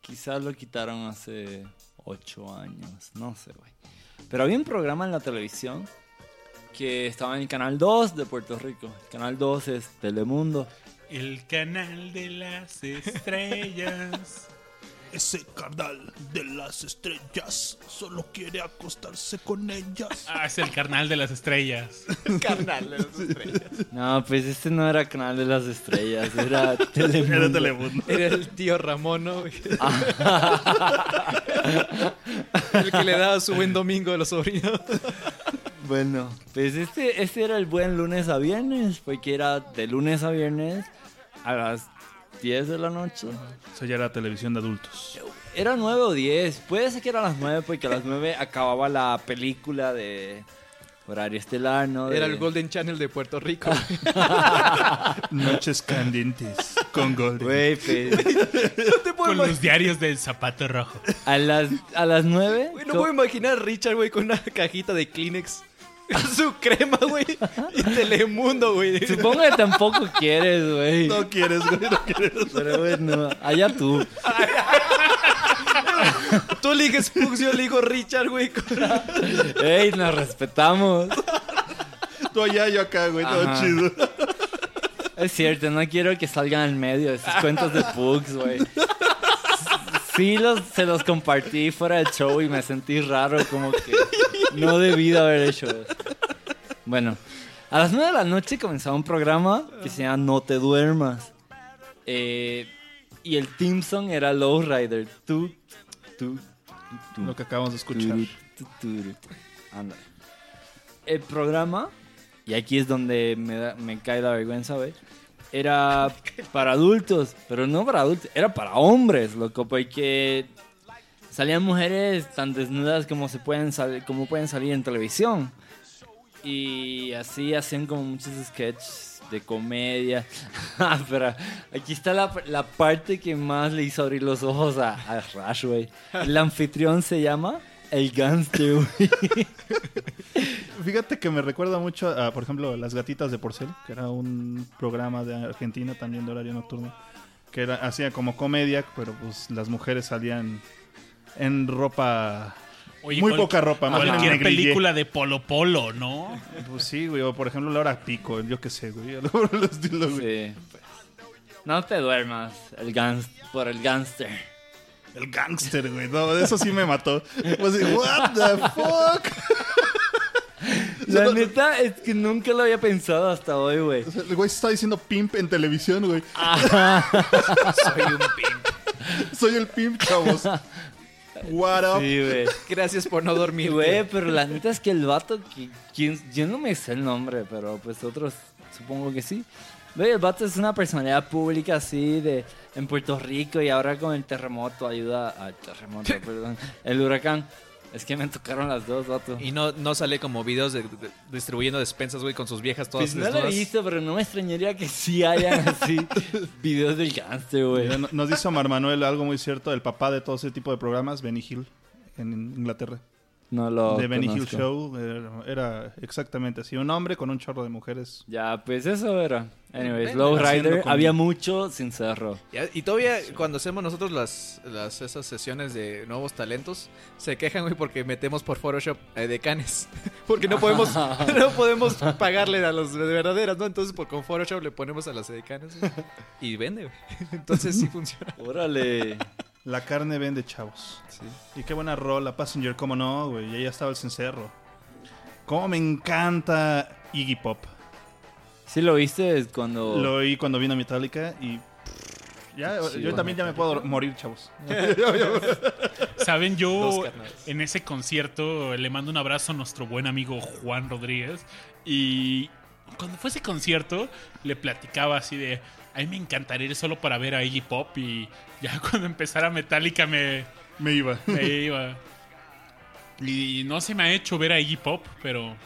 Quizás lo quitaron hace ocho años. No sé, güey. Pero había un programa en la televisión que estaba en el canal 2 de Puerto Rico. El canal 2 es Telemundo. El canal de las estrellas. Ese canal de las estrellas solo quiere acostarse con ellas. Ah, es el canal de las estrellas. Carnal de las estrellas. No, pues este no era canal de las estrellas, era Telemundo. Era Telemundo. Era el tío Ramón, ¿no? el que le daba su buen domingo a los sobrinos. Bueno, pues este, este era el buen lunes a viernes, porque era de lunes a viernes a las 10 de la noche. Eso ya era televisión de adultos. Era 9 o 10, puede ser que era a las 9 porque a las 9 acababa la película de horario estelar, ¿no? Era De- el Golden Channel de Puerto Rico. Noches candentes con Golden. Güey, pues, No te puedo Con los diarios del zapato rojo. a las, a las 9... Güey, no puedo imaginar a Richard, güey, con una cajita de Kleenex. Su crema, güey. Y Telemundo, güey. Supongo que tampoco quieres, güey. No quieres, güey, no quieres. Pero bueno, allá tú. Tú eliges Pugs, yo elijo Richard, güey. Ey, nos respetamos. Tú allá, yo acá, güey, todo Ajá. chido. Es cierto, no quiero que salgan en medio esos cuentos de Pugs, güey. Sí, los, se los compartí fuera del show y me sentí raro, como que no debí de haber hecho eso. Bueno, a las 9 de la noche comenzaba un programa que se llama No te duermas. Eh, y el theme song era Lowrider. Tú, tú, tú, Lo que acabamos de escuchar. Ándale. El programa y aquí es donde me, da- me cae la vergüenza, güey. Era para adultos, pero no para adultos, era para hombres, loco, porque salían mujeres tan desnudas como se pueden sal- como pueden salir en televisión. Y así hacían como muchos sketches de comedia. Ah, pero aquí está la, la parte que más le hizo abrir los ojos a, a Rash, güey. El anfitrión se llama El Gangster. Fíjate que me recuerda mucho a, por ejemplo, Las Gatitas de Porcel, que era un programa de Argentina también de horario nocturno, que era, hacía como comedia, pero pues las mujeres salían en ropa... Oye, muy cual- poca ropa, más Cualquier película de Polo Polo, ¿no? Pues sí, güey, o por ejemplo Laura Pico, yo qué sé, güey. estilo. Sí. No te duermas el gans por el gangster. El gángster, güey, no, eso sí me mató. Pues, what the fuck? La neta es que nunca lo había pensado hasta hoy, güey. O sea, El güey se está diciendo pimp en televisión, güey. Soy un pimp. Soy el pimp, chavos. What up? Sí, güey. Gracias por no dormir, Güey, pero la neta es que el vato, que, yo no me sé el nombre, pero pues otros supongo que sí. Güey, el vato es una personalidad pública así de en Puerto Rico y ahora con el terremoto ayuda al terremoto, perdón, el huracán. Es que me tocaron las dos, vato. Y no, no sale como videos de, de- distribuyendo despensas, güey, con sus viejas todas Pues no lo he visto, pero no me extrañaría que sí hayan así videos del gánster, güey. Nos dice Omar Manuel algo muy cierto, el papá de todo ese tipo de programas, Benny Hill, en Inglaterra. No lo de Benny Hill. Show, era, era exactamente así, un hombre con un chorro de mujeres. Ya, pues eso era. Anyways, Low Rider, con- había mucho sin cerro. Ya, Y todavía cuando hacemos nosotros las, las esas sesiones de nuevos talentos, se quejan, güey, porque metemos por Photoshop eh, decanes. Porque no podemos, no podemos pagarle a los de verdaderas, ¿no? Entonces por, con Photoshop le ponemos a las decanes güey, y vende, güey. Entonces sí funciona. Órale. La carne vende, chavos. Y qué buena rola, Passenger, cómo no, güey, y ahí estaba el cencerro. Cómo me encanta Iggy Pop. ¿Sí lo viste cuando...? Lo oí cuando vino Metallica y... Ya, Sí, yo también ya me puedo morir, chavos. Saben, yo carnales. en ese concierto le mando un abrazo a nuestro buen amigo Juan Rodríguez. Y cuando fue ese concierto, le platicaba así de. A mí me encantaría ir solo para ver a Iggy Pop. Y ya cuando empezara Metallica me, Me iba. me iba. Y no se me ha hecho ver a Iggy Pop, pero.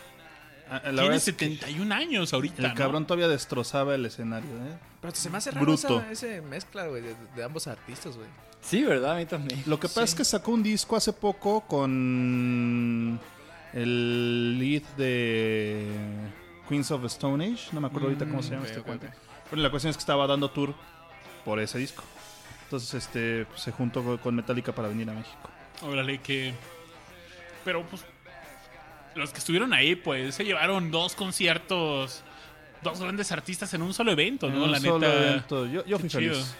Ah, La tiene verdad es que 71 años ahorita. el ¿no? cabrón todavía destrozaba el escenario, ¿eh? Pero se me hace raro Bruto. esa, ese mezcla, güey, de, de ambos artistas, güey. Sí, ¿verdad? A mí también. Lo que pasa es que sacó un disco hace poco con el lead de Queens of the Stone Age. No me acuerdo ahorita cómo se llama ok, este ok, cuento. Pero la cuestión es que estaba dando tour por ese disco. Entonces este se juntó co- con Metallica para venir a México. Órale, que. Pero pues. Los que estuvieron ahí, pues se llevaron dos conciertos. Dos grandes artistas en un solo evento, En ¿no? un La solo neta. evento. Yo, yo fui chido. feliz.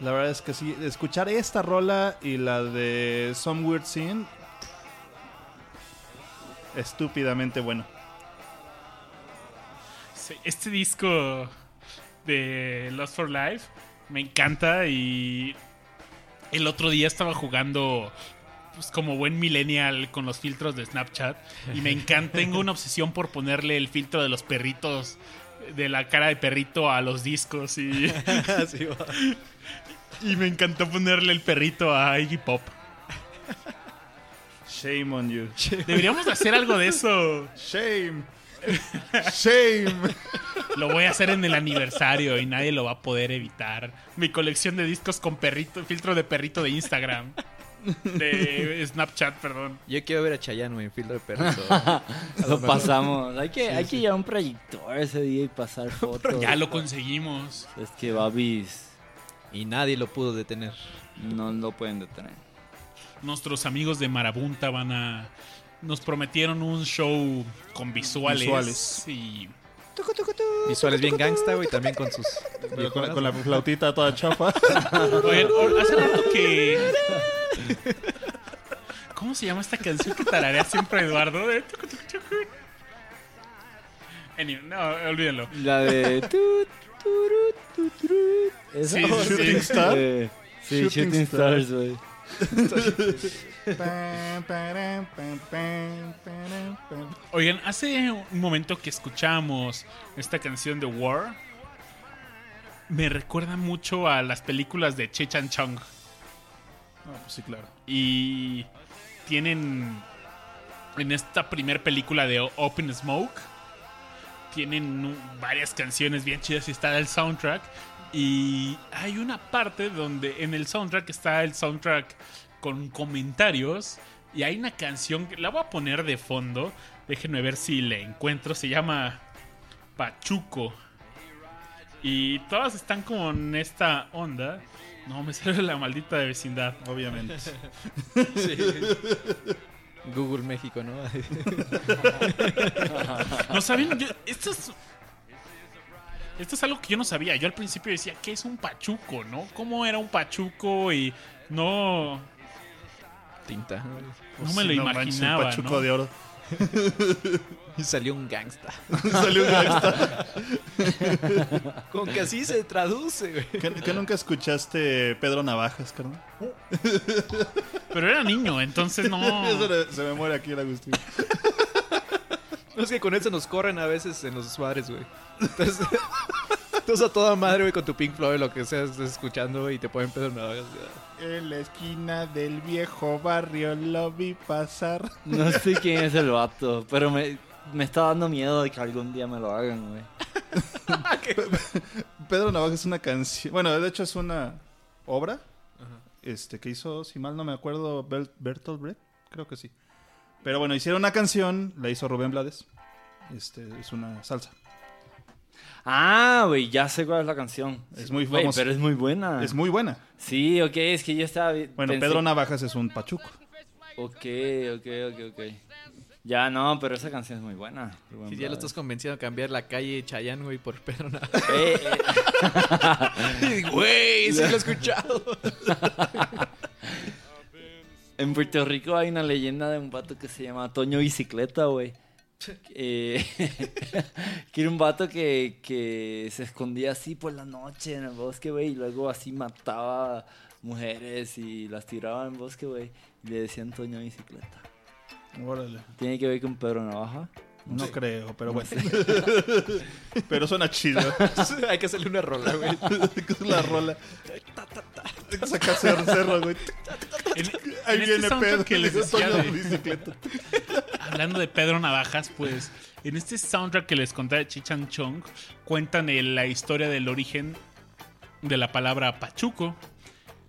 La verdad es que sí, escuchar esta rola y la de Some Weird Scene estúpidamente bueno. Sí, Este disco de Lost for Life me encanta y el otro día estaba jugando pues, como buen millennial con los filtros de Snapchat y me encanta, tengo una obsesión por ponerle el filtro de los perritos de la cara de perrito a los discos y, y me encantó ponerle el perrito a Iggy Pop. Shame on you. Deberíamos de hacer algo de eso. Shame. Shame. Lo voy a hacer en el aniversario y nadie lo va a poder evitar. Mi colección de discos con perrito, filtro de perrito de Instagram. De Snapchat, perdón. Yo quiero ver a Chayanne, güey, en filtro de perrito. Lo pasamos. Hay que, hay que llevar un proyector ese día y pasar fotos. Ya lo conseguimos. Es que Babis y nadie lo pudo detener. no lo pueden detener. Nuestros amigos de Marabunta van a. Nos prometieron un show con visuales. Visuales. Y. Visuales bien gangsta, güey, también con sus... Con, con la, con la flautita toda chafa. Oigan, hace rato que. ¿Cómo se llama esta canción que tararea siempre Eduardo? De tucu, tucu, tucu. Anyway, no, olvídenlo. La de... ¿Esa? Sí, Shooting sí. Star. Eh, sí, Shooting Shooting, Star. Stars, güey. Oigan, hace un momento que escuchamos esta canción de War, me recuerda mucho a las películas de Che Chan Chong. Ah, pues sí, claro. Y tienen en esta primer película de Open Smoke tienen varias canciones bien chidas y está el soundtrack y hay una parte donde en el soundtrack está el soundtrack con comentarios y hay una canción que la voy a poner de fondo déjenme ver si la encuentro se llama Pachuco y todas están como en esta onda no me sale la maldita de vecindad Obviamente. Google México, ¿no? No saben, yo- esto es. Esto es algo que yo no sabía. Yo al principio decía, ¿qué es un pachuco, no? ¿Cómo era un pachuco? Y no. Tinta. No me lo imaginaba. pachuco ¿no? de oro. Y salió un gangsta. Salió un gangsta. Con que así se traduce, güey. ¿Qué, qué nunca escuchaste Pedro Navajas, carnal? Pero era niño, entonces no. Eso se me muere aquí el Agustín. No es que con eso nos corren a veces en los bares, güey. Entonces, entonces a toda madre, güey, con tu Pink Floyd, lo que sea, estés escuchando, y te ponen pedo navajas. En la esquina del viejo barrio lo vi pasar. No sé quién es el vato, pero me, me está dando miedo de que algún día me lo hagan, güey. Pedro Navajas es una canción. Bueno, de hecho es una obra este que hizo, si mal no me acuerdo, Bertolt Brecht. Creo que sí. Pero bueno, hicieron una canción, la hizo Rubén Blades. Este, es una salsa. Ah, güey, ya sé cuál es la canción. Es muy famosa. pero es muy buena. Es muy buena. Sí, ok, es que yo estaba... Bueno, pensé- Pedro Navajas es un pachuco. Ok, ok, ok, ok. Ya, no, pero esa canción es muy buena. Rubén Si ya lo estás convenciendo a cambiar la calle Chayán, güey, por Pedro Navajas. Eh, eh, Güey, sí lo he escuchado. en Puerto Rico hay una leyenda de un vato que se llama Toño Bicicleta, güey. Eh, que era un vato que, que se escondía así por la noche en el bosque, güey, y luego así mataba mujeres y las tiraba en el bosque, güey. Y le decían Toño Bicicleta. Órale. ¿Tiene que ver con Pedro Navaja? No creo, pero bueno. pero suena chido. Hay que hacerle una rola, güey. la rola. Saca cer- cerro, güey. En, Ahí en este viene soundtrack Pedro. que les decía de- bicicleta. hablando de Pedro Navajas, pues en este soundtrack que les conté de Chichan Chong, cuentan el- la historia del origen de la palabra pachuco.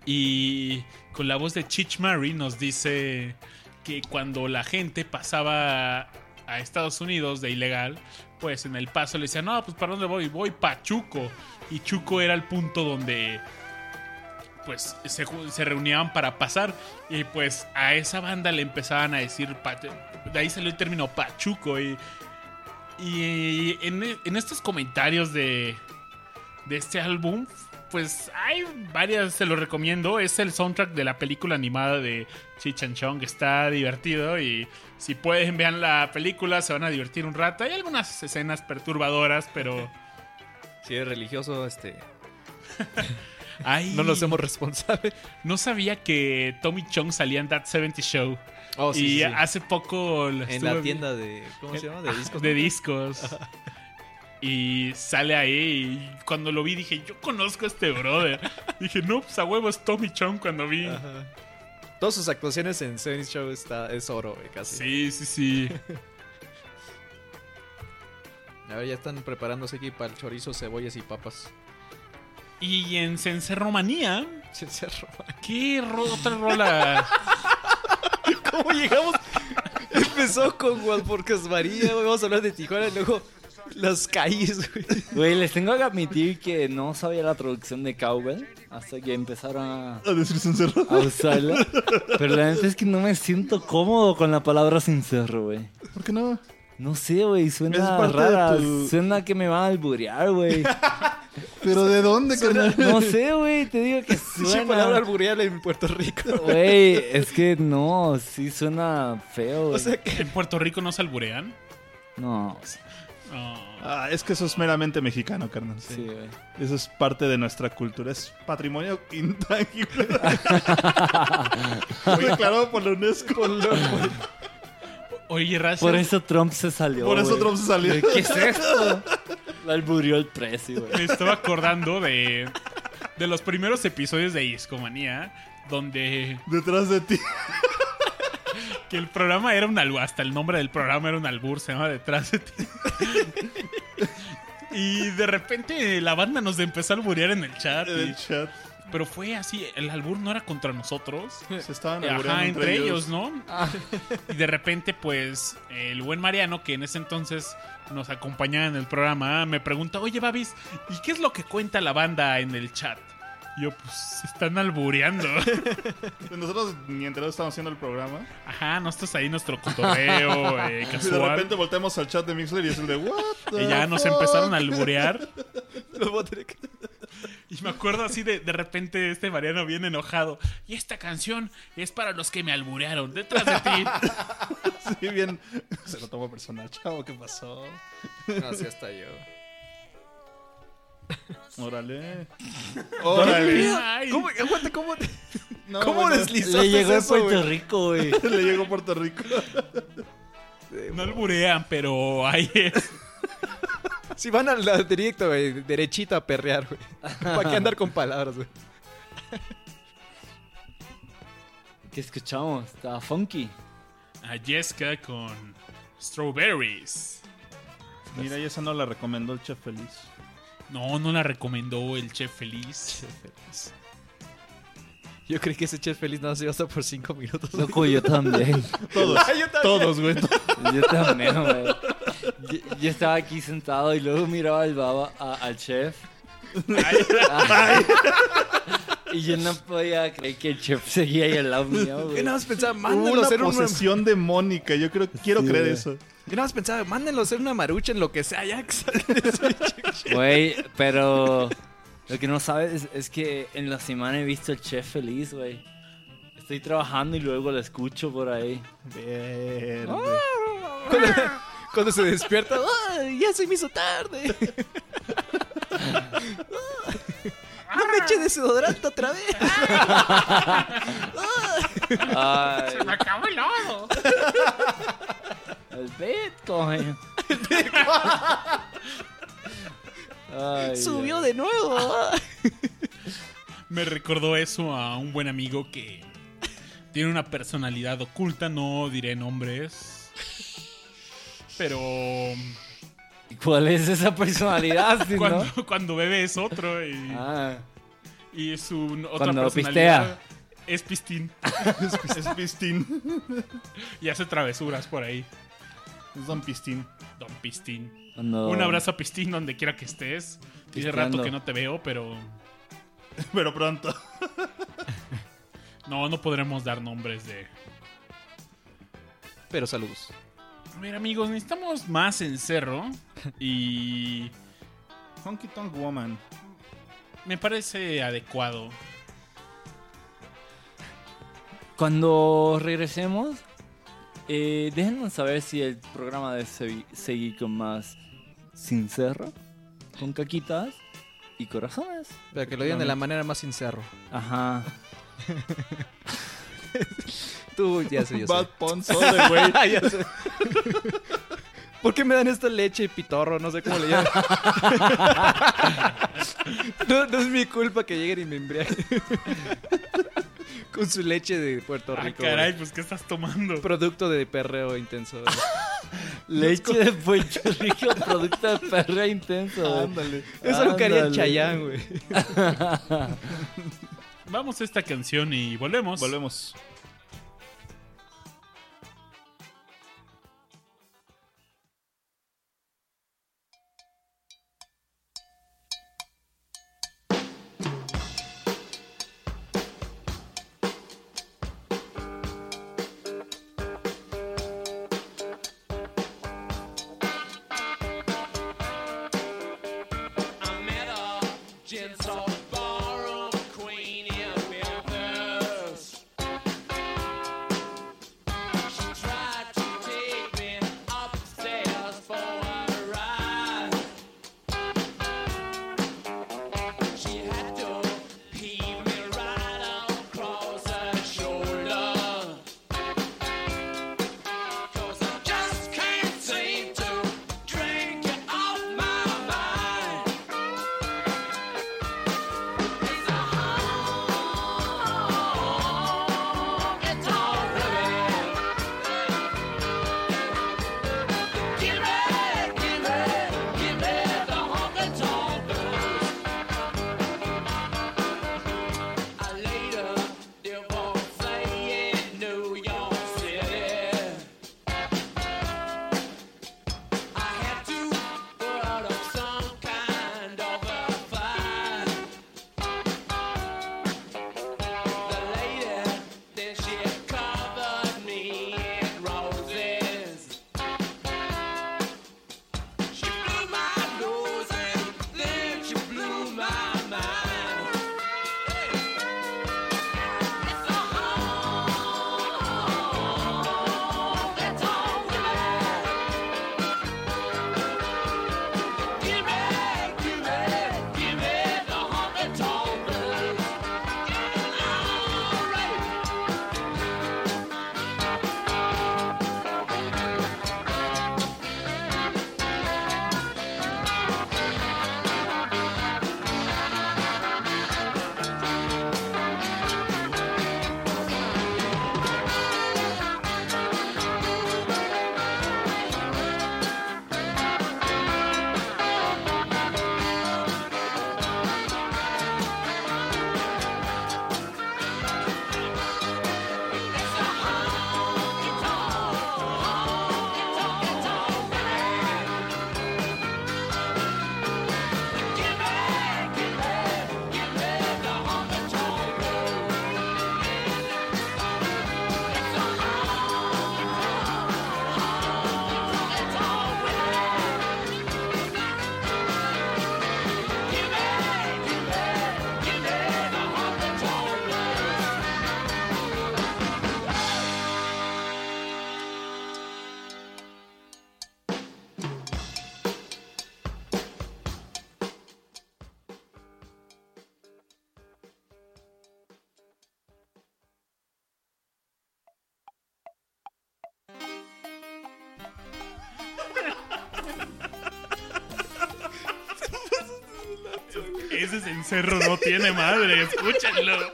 Y con la voz de Chich Murray nos dice que cuando la gente pasaba a Estados Unidos de ilegal, pues en el paso le decían, no, pues ¿para dónde voy? Voy Pachuco. Y Chuco era el punto donde pues se, se reunían para pasar y pues a esa banda le empezaban a decir pa- de ahí salió el término pachuco y, y en, e- en estos comentarios de, de este álbum pues hay varias, se lo recomiendo. Es el soundtrack de la película animada de Chichan Chong. Está divertido y si pueden vean la película, se van a divertir un rato. Hay algunas escenas perturbadoras, pero Si es religioso, este. No nos hacemos responsables. No sabía que Tommy Chong salía en That 70 Show. Oh, sí, y sí, sí. hace poco En la tienda de. ¿Cómo se llama? De discos. de ¿no? discos. Y sale ahí y cuando lo vi dije, yo conozco a este brother. dije, no, pues a huevo es Tommy Chong cuando vi. Ajá. Todas sus actuaciones en Seven Show está, es oro, güey, casi. Sí, sí, sí. A ver, ya están preparándose aquí para el chorizo, cebollas y papas. Y en Cencerromanía, cerró. ¿qué ro- otra rola? ¿Cómo llegamos? Empezó con Juan Porcas María. Vamos a hablar de Tijuana y luego las calles, güey. Güey, les tengo que admitir que no sabía la traducción de cowbell hasta que empezaron a, A decir sincero. a usarla. Pero la neta es que no me siento cómodo con la palabra sincero, güey. ¿Por qué no? No sé, güey, suena rara. tu- Suena que me van a alburear, güey. ¿Pero de dónde, carnal? No sé, güey, te digo que Sí, suena. palabra alburial en Puerto Rico. Güey, es que no, sí suena feo, güey. O sea que. ¿En Puerto Rico no se alburean? No. Oh. Ah, es que eso es meramente mexicano, carnal. Sí, güey. Eso es parte de nuestra cultura. Es patrimonio intangible. Fue declarado por la UNESCO. Oye, Raza. Por eso Trump se salió. Por eso güey. Trump se salió. ¿Qué es esto? Le alburió el precio, güey. Me estaba acordando de, de los primeros episodios de Discomanía, donde Detrás de ti. Que el programa era un albur, hasta el nombre del programa era un albur, se llama Detrás de ti. Y de repente la banda nos empezó a alburear en el chat. En y- el chat. pero fue así, el albur no era contra nosotros. Se estaban Ajá, albureando entre ellos, ¿no? Y de repente, pues, el buen Mariano, que en ese entonces nos acompañaba en el programa, me pregunta, oye, Babis, ¿y qué es lo que cuenta la banda en el chat? Y yo, pues, se están albureando. Nosotros ni enterados estábamos haciendo el programa. Ajá, nosotros ahí nuestro cotorreo eh, Y de casual. repente volteamos al chat de Mixler y es el de What the Y ya nos fuck?" empezaron a alburear. Y me acuerdo así de, de repente este Mariano bien enojado. Y esta canción es para los que me alburearon. Detrás de ti. Sí, bien. Se lo tomó personal. Chavo, ¿qué pasó? No, sí, hasta yo. Órale. Órale. Ay, ¿Cómo, aguanta, cómo, No, ¿cómo bueno, deslizaste Le llegó a eso, Puerto güey? Rico, güey. Le llegó a Puerto Rico. no alburean, pero ahí es. Si van al al directo, güey, derechito a perrear, güey. ¿Para qué andar con palabras, güey? ¿Qué escuchamos? Estaba funky. A Jessica con Strawberries. Mira, y esa no la recomendó el chef feliz. No, no la recomendó el chef feliz. Yo creí que ese chef feliz no se iba a estar por cinco minutos. Loco, yo también. Todos. Todos, güey. Yo también, güey. Yo, yo estaba aquí sentado y luego miraba al baba, a- al chef. Ay. Y yo no podía creer que el chef seguía ahí al lado mío, Yo güey. nada más pensaba, Hubo a una hacer una... posesión demónica. Yo creo, quiero Sí, creer güey. eso. Yo nada más pensaba, mándenlo a hacer una marucha en lo que sea, ya que salga ese Güey, pero lo que no sabes es, es que en la semana he visto el chef feliz, güey. Estoy trabajando y luego lo escucho por ahí. Verde. Cuando, cuando se despierta, ¡ay, ya se me hizo tarde! ¡No me eche desodorante otra vez! Ay, ¡Me acabó el lodo! El Bitcoin. Ay, ¡Subió ay. de nuevo! Me recordó eso a un buen amigo que tiene una personalidad oculta, no diré nombres. Pero ¿Cuál es esa personalidad? si no? cuando, cuando bebe es otro y, Ah, y su otra Cuando personalidad es pistín Es Pistín. y hace travesuras por ahí. Es Don Pistín. Don Pistín. cuando... Un abrazo a Pistín donde quiera que estés. Tiene rato que no te veo, pero Pero pronto. no, no podremos dar nombres de... Pero saludos. A ver amigos, necesitamos más encerro y Honky Tonk Woman. me parece adecuado. Cuando regresemos, eh, déjenos saber si el programa segui- seguir con más sincero, con caquitas y corazones. Pero que lo digan de la manera más sincera. Ajá. Tú, ya sé, yo sé. Bad güey. Ya sé. ¿Por qué me dan esta leche y pitorro? No sé cómo le llaman. no, no es mi culpa que lleguen y me embriaguen. Con su leche de Puerto Ah, Rico. caray, güey. pues ¿qué estás tomando? Producto de perreo intenso. güey. Leche de Puerto Rico, producto de perra intenso. güey. Ándale. Eso es lo que haría Ándale. Chayán, güey. Vamos a esta canción y volvemos. Volvemos. Cencerro no tiene madre, escúchenlo.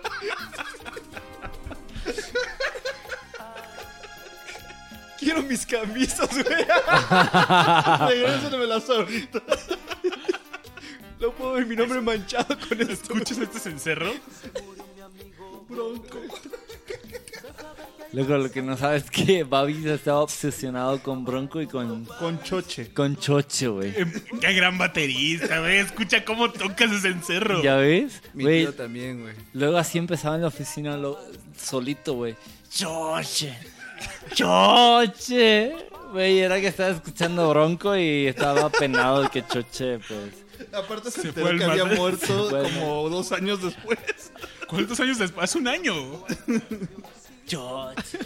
Quiero mis camisas, güey. Regrésenmelas ahorita. No puedo ver mi nombre manchado con esto. ¿Escuchas este cencerro? Luego lo que no sabes es que Babis estaba obsesionado con Bronco y con, Con choche. con Choche, güey. Eh, Qué gran baterista, güey. Escucha cómo toca ese cencerro. ¿Ya ves? Mi Güey, tío también, güey. luego así empezaba en la oficina lo- solito, güey. Choche. Choche. Güey, era que estaba escuchando Bronco y estaba penado de que Choche, pues... Aparte se, Se enteró fue que había madre. muerto como dos años después. ¿Cuántos años después? Hace un año. Choche.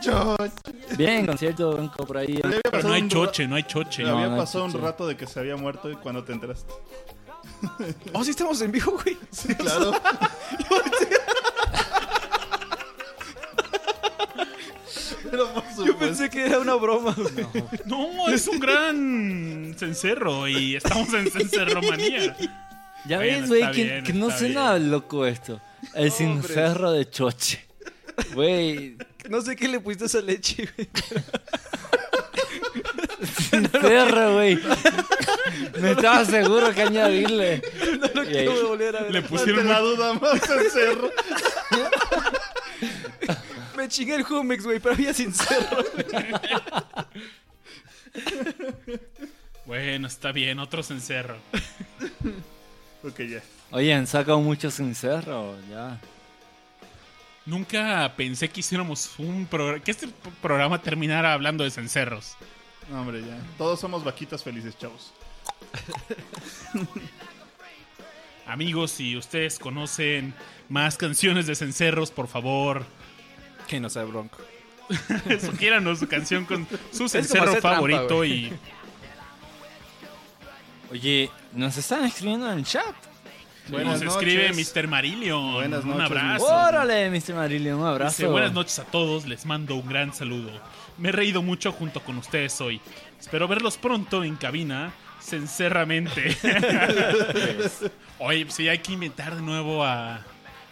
Choche. Bien, concierto Bronco por ahí. Pero no hay choche, no hay choche. Había No, no pasado un rato de que se había muerto y cuando te enteraste. Oh, sí estamos en vivo, güey. Sí, claro. Yo pensé que era una broma. No, es un gran cencerro y estamos en cencerromanía. Ya Bueno, ves, güey, que, bien, que no suena bien. loco esto. El cencerro de Choche. Güey, No sé qué le pusiste a esa leche, güey. cencerro, güey. No estaba seguro que añadirle. No lo Y ahí- quiero volver a ver. Le pusieron la duda más cencerro. Me chingué el Jumex, güey, pero había sincero. Bueno, está bien, otro cencerro. Ok, ya. Oye, han sacado mucho cencerro, ya. Nunca pensé que hiciéramos un programa. Que este programa terminara hablando de cencerros. No, hombre, ya. Todos somos vaquitas felices, chavos. Amigos, si ustedes conocen más canciones de cencerros, por favor, Que no sabe bronco. sugiéranos su canción con su cencerro trampa, favorito y Oye, nos están escribiendo en el chat. Buenas nos escribe. Mr. Marillion. Buenas un noches, abrazo. Órale, Mr. Marillion, un abrazo. Dice, buenas noches a todos, les mando un gran saludo. Me he reído mucho junto con ustedes hoy. Espero verlos pronto en cabina, sinceramente. Oye, pues sí, hay que inventar de nuevo a,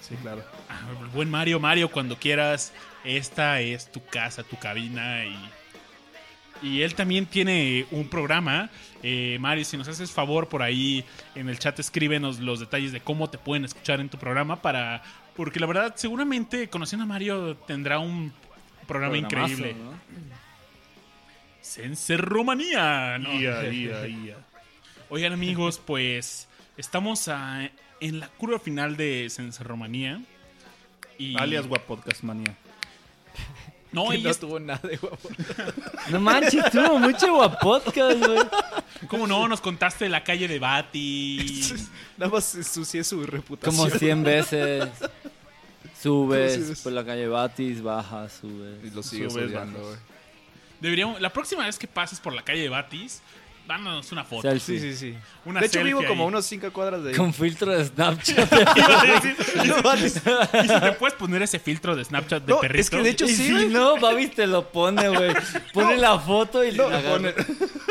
Sí, claro. a buen Mario. Mario, cuando quieras, esta es tu casa, tu cabina y... Y él también tiene un programa. Eh, Mario, si nos haces favor por ahí en el chat, escríbenos los detalles de cómo te pueden escuchar en tu programa para... Porque la verdad, seguramente conociendo a Mario tendrá un programa increíble. ¿no? Cencerromanía. ¿no? Ia, ia, ia. Oigan amigos, pues estamos a- en la curva final de Cencerromanía. Y... Alias Guapodcast Manía. No, Que y no es- tuvo nada de guapo. No manches, tuvo mucho guapodcast, güey. ¿Cómo no? Nos contaste de la calle de Bati. Nada más ensucié su reputación. Como 100 veces. ¿Cómo Subes por la calle Batis, bajas, subes. Y lo sigues Subes, odiando, güey. Deberíamos, la próxima vez que pases por la calle de Batis, dándonos una foto. Selfie. Sí, sí, sí. Una de hecho, vivo como unos 5 cuadras de ahí. Con filtro de Snapchat. Y, si, te puedes poner ese filtro de Snapchat de No, perrito. es que de hecho sí, si no, Babis te lo pone, güey. Pone la foto y No, la agarra.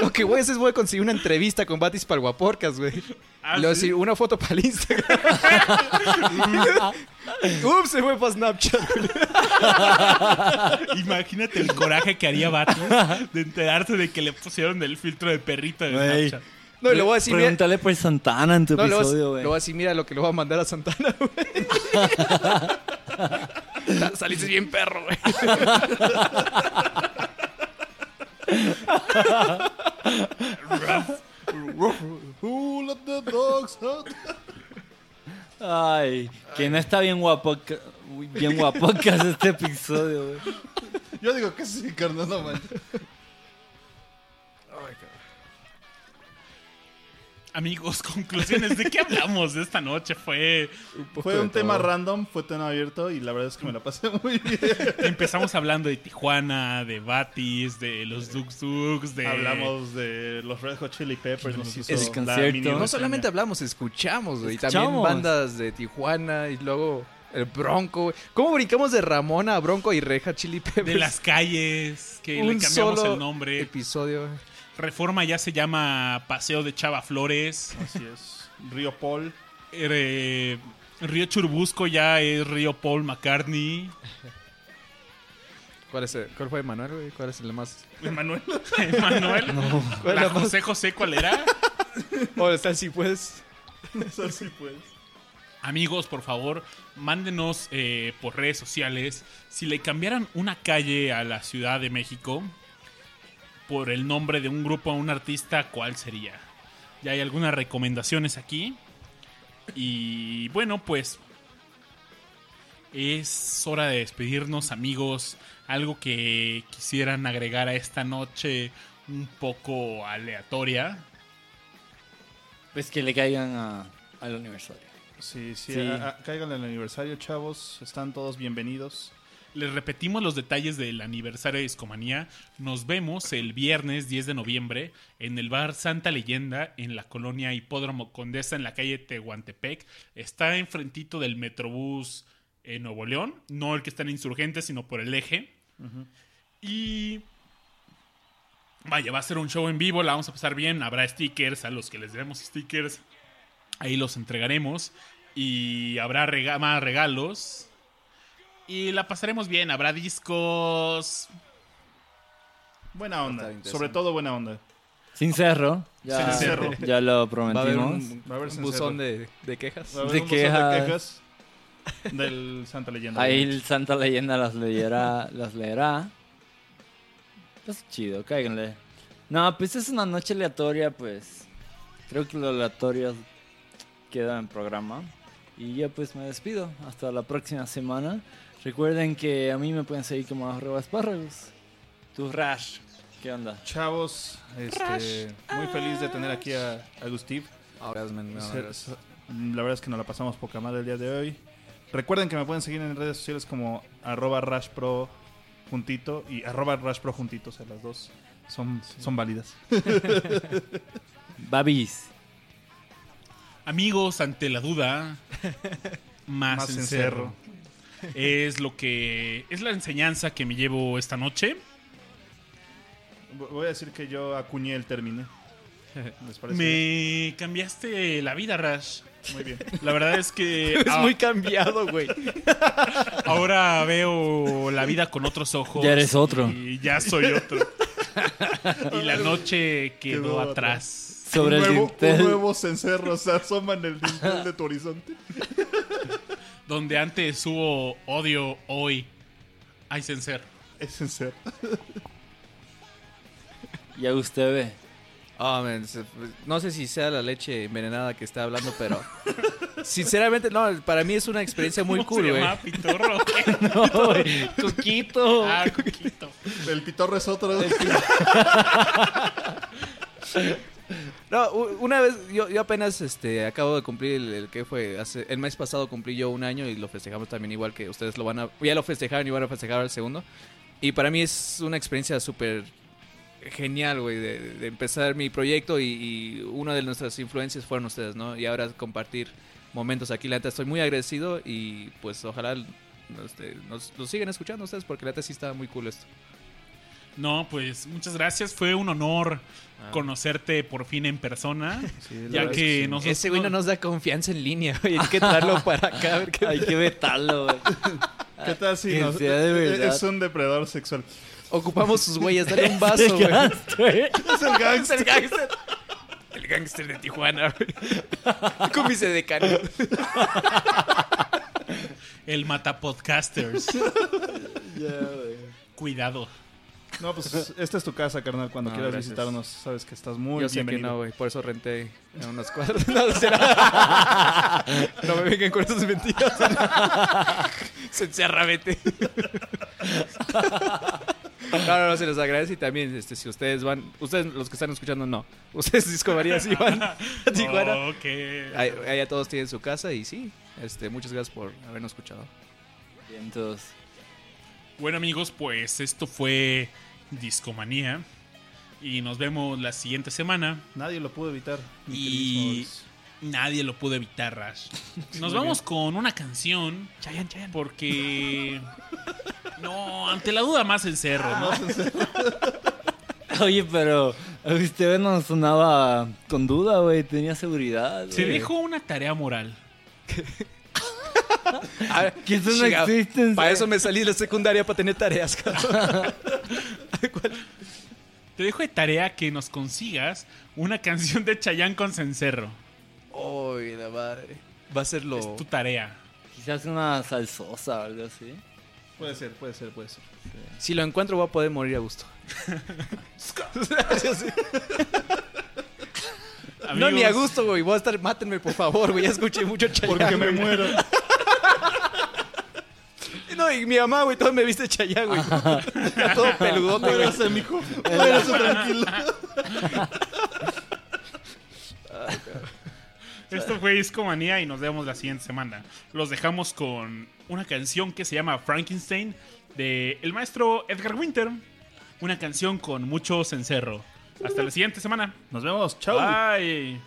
Lo que voy a hacer es voy a conseguir una entrevista con Batis para el Guaporcas, güey. Ah, le voy a ¿sí? decir una foto para el Instagram. Ups, se fue para Snapchat. Imagínate el coraje que haría Batis de enterarse de que le pusieron el filtro de perrito de. Snapchat. No, y le voy a decir, mira, Pregúntale por Santana en tu no, le voy a- episodio, le güey. voy a decir, mira lo que le voy a mandar a Santana, güey. Saliste bien perro, güey. Who let the dogs out? Ay, que no está bien guapo. Bien guapocas este episodio, güey. Yo digo que sí, carnal, no manches. Amigos, conclusiones. ¿De qué hablamos de esta noche? Fue. Fue un tema random, fue tema abierto y la verdad es que me la pasé muy bien. Empezamos hablando de Tijuana, de Batis, de los Dux Dux, de. Hablamos de los Red Hot Chili Peppers, nos hizo concierto. mini No solamente hablamos, escuchamos, güey. También bandas de Tijuana y luego el Bronco, güey. ¿Cómo brincamos de Ramona a Bronco y Reja Chili Peppers? de las calles, que le Un cambiamos solo el nombre. episodio. Reforma ya se llama Paseo de Chava Flores. Así es. Río Paul. eh, Río Churubusco ya es Río Paul McCartney. ¿Cuál, es el- ¿Cuál fue Manuel, güey? ¿Cuál es el más...? Manuel. Manuel. ¿Cuál La es la más- José José, ¿cuál era? Oh, está sí, pues. Sí, pues. Amigos, por favor, mándenos eh, por redes sociales si le cambiaran una calle a la Ciudad de México por el nombre de un grupo o un artista, ¿cuál sería? Ya hay algunas recomendaciones aquí. Y bueno, pues es hora de despedirnos, amigos. Algo que quisieran agregar a esta noche un poco aleatoria. Pues que le caigan a- al aniversario. Sí, sí, Sí. a- a- caigan el aniversario, chavos. Están todos bienvenidos. Les repetimos los detalles del aniversario de Discomanía. Nos vemos el viernes 10 de noviembre en el bar Santa Leyenda en la colonia Hipódromo Condesa en la calle Tehuantepec. Está enfrentito del Metrobús en Nuevo León. No el que está en Insurgentes, sino por el eje. Y... Vaya, va a ser un show en vivo, la vamos a pasar bien. Habrá stickers a los que les demos stickers. Ahí los entregaremos. Y habrá rega- más regalos. Y la pasaremos bien. Habrá discos. Buena onda. Sobre todo buena onda. Sin cerro. Ya, Sin cerro. ya lo Va a haber prometimos. un, Va a haber un cencerro. buzón de, de quejas. Va a haber De un buzón de quejas. quejas del Santa Leyenda. Ahí el Santa Leyenda las leerá. las leerá. Pues chido, cáiganle. No, pues es una noche aleatoria, pues. Creo que lo aleatorio queda en programa. Y yo pues me despido. Hasta la próxima semana. Recuerden que a mí me pueden seguir como arroba espárragos. Tu Rash. ¿Qué onda? Chavos, este, muy feliz de tener aquí a, a Gustav. Ahora me- me- La verdad es que nos la pasamos poca madre el día de hoy. Recuerden que me pueden seguir en redes sociales como arroba rashpro juntito y arroba rashpro juntito. O sea, las dos son, son válidas. Babis. Amigos, ante la duda. Más, Más encerro. Es lo que. Es la enseñanza que me llevo esta noche. Voy a decir que yo acuñé el término. ¿Les parece? Me cambiaste la vida, Rash. Muy bien. La verdad es que. Es muy cambiado, güey. Ahora veo la vida con otros ojos. Ya eres otro. Y ya soy otro. y la noche quedó, Quedó atrás. Sobre un el nuevo, dintel. un nuevo cencerro se asoma en el dintel de tu horizonte. Donde antes hubo odio, hoy hay cencer. Es cencerro. Ya usted ve. Oh, man, se- no sé si sea la leche envenenada que está hablando, pero sinceramente, no, para mí es una experiencia muy ¿Cómo cool, güey. No. Coquito. ah, Coquito. El pitorro es otro. No, una vez, yo, yo apenas este, acabo de cumplir el, el que fue, hace, el mes pasado cumplí yo un año y lo festejamos también igual que ustedes lo van a, ya lo festejaron y van a festejar el segundo. Y para mí es una experiencia súper genial, güey, de, empezar mi proyecto y, y una de nuestras influencias fueron ustedes, ¿no? Y ahora compartir momentos aquí, la neta estoy muy agradecido y pues ojalá este, nos, lo sigan escuchando ustedes porque la neta sí está muy cool esto. No, pues muchas gracias. Fue un honor conocerte por fin en persona. Sí, ya que sí. nosotros. Ese güey no nos da confianza en línea, güey, hay que traerlo para acá a ver qué Hay que vetarlo, güey. ¿Qué tal si nos- de es un depredador sexual? Ocupamos sus güeyes, dale un vaso, güey. Es el gangster. el gángster. El gángster de Tijuana, güey. Con mis decanos. El Matapodcasters. Ya, güey. Cuidado. No, pues esta es tu casa, carnal. Cuando No, quieras gracias. visitarnos, sabes que estás muy Yo sé que bienvenido. no, güey. Por eso renté en unas cuadras. No, será. no me vengan con esas mentiras. Se encierra, vete. No, no, no, se les agradece y también, este, si ustedes van, ustedes los que están escuchando, no. Ustedes Disco María sí van a Tijuana. Ok. Ahí, allá todos tienen su casa y sí, este, muchas gracias por habernos escuchado. Bien, entonces. Bueno, amigos, pues esto fue Discomanía. Y nos vemos la siguiente semana. Nadie lo pudo evitar. Y-. Nadie lo pudo evitar, Rash. Nos Muy vamos con una canción. Chayan, Chayan. Porque. No, ante la duda más el cerro, ¿no? Oye, pero a usted no sonaba con duda, güey. Tenía seguridad. Se dejó una tarea moral. Ah, Que eso no existe. Para eso me salí de la secundaria para tener tareas, cabrón. Te dejo de tarea que nos consigas una canción de Chayanne con cencerro. Uy, la madre. Va a ser lo. Es tu tarea. Quizás una salsosa o algo así. Puede ser, puede ser, puede ser. Si lo encuentro, voy a poder morir a gusto. No, ni a gusto, güey. Voy a estar. Mátenme, por favor, güey. Ya escuché mucho Chayanne. Porque me muero. No, y mi mamá, güey, todo me viste Chayanne, güey. Está todo peludote, güey. Muérase, mijo. Muérase tranquilo. Esto fue Discomanía y nos vemos la siguiente semana. Los dejamos con una canción que se llama Frankenstein de el maestro Edgar Winter. Una canción con mucho cencerro. Hasta la siguiente semana. Nos vemos. Chau. Bye.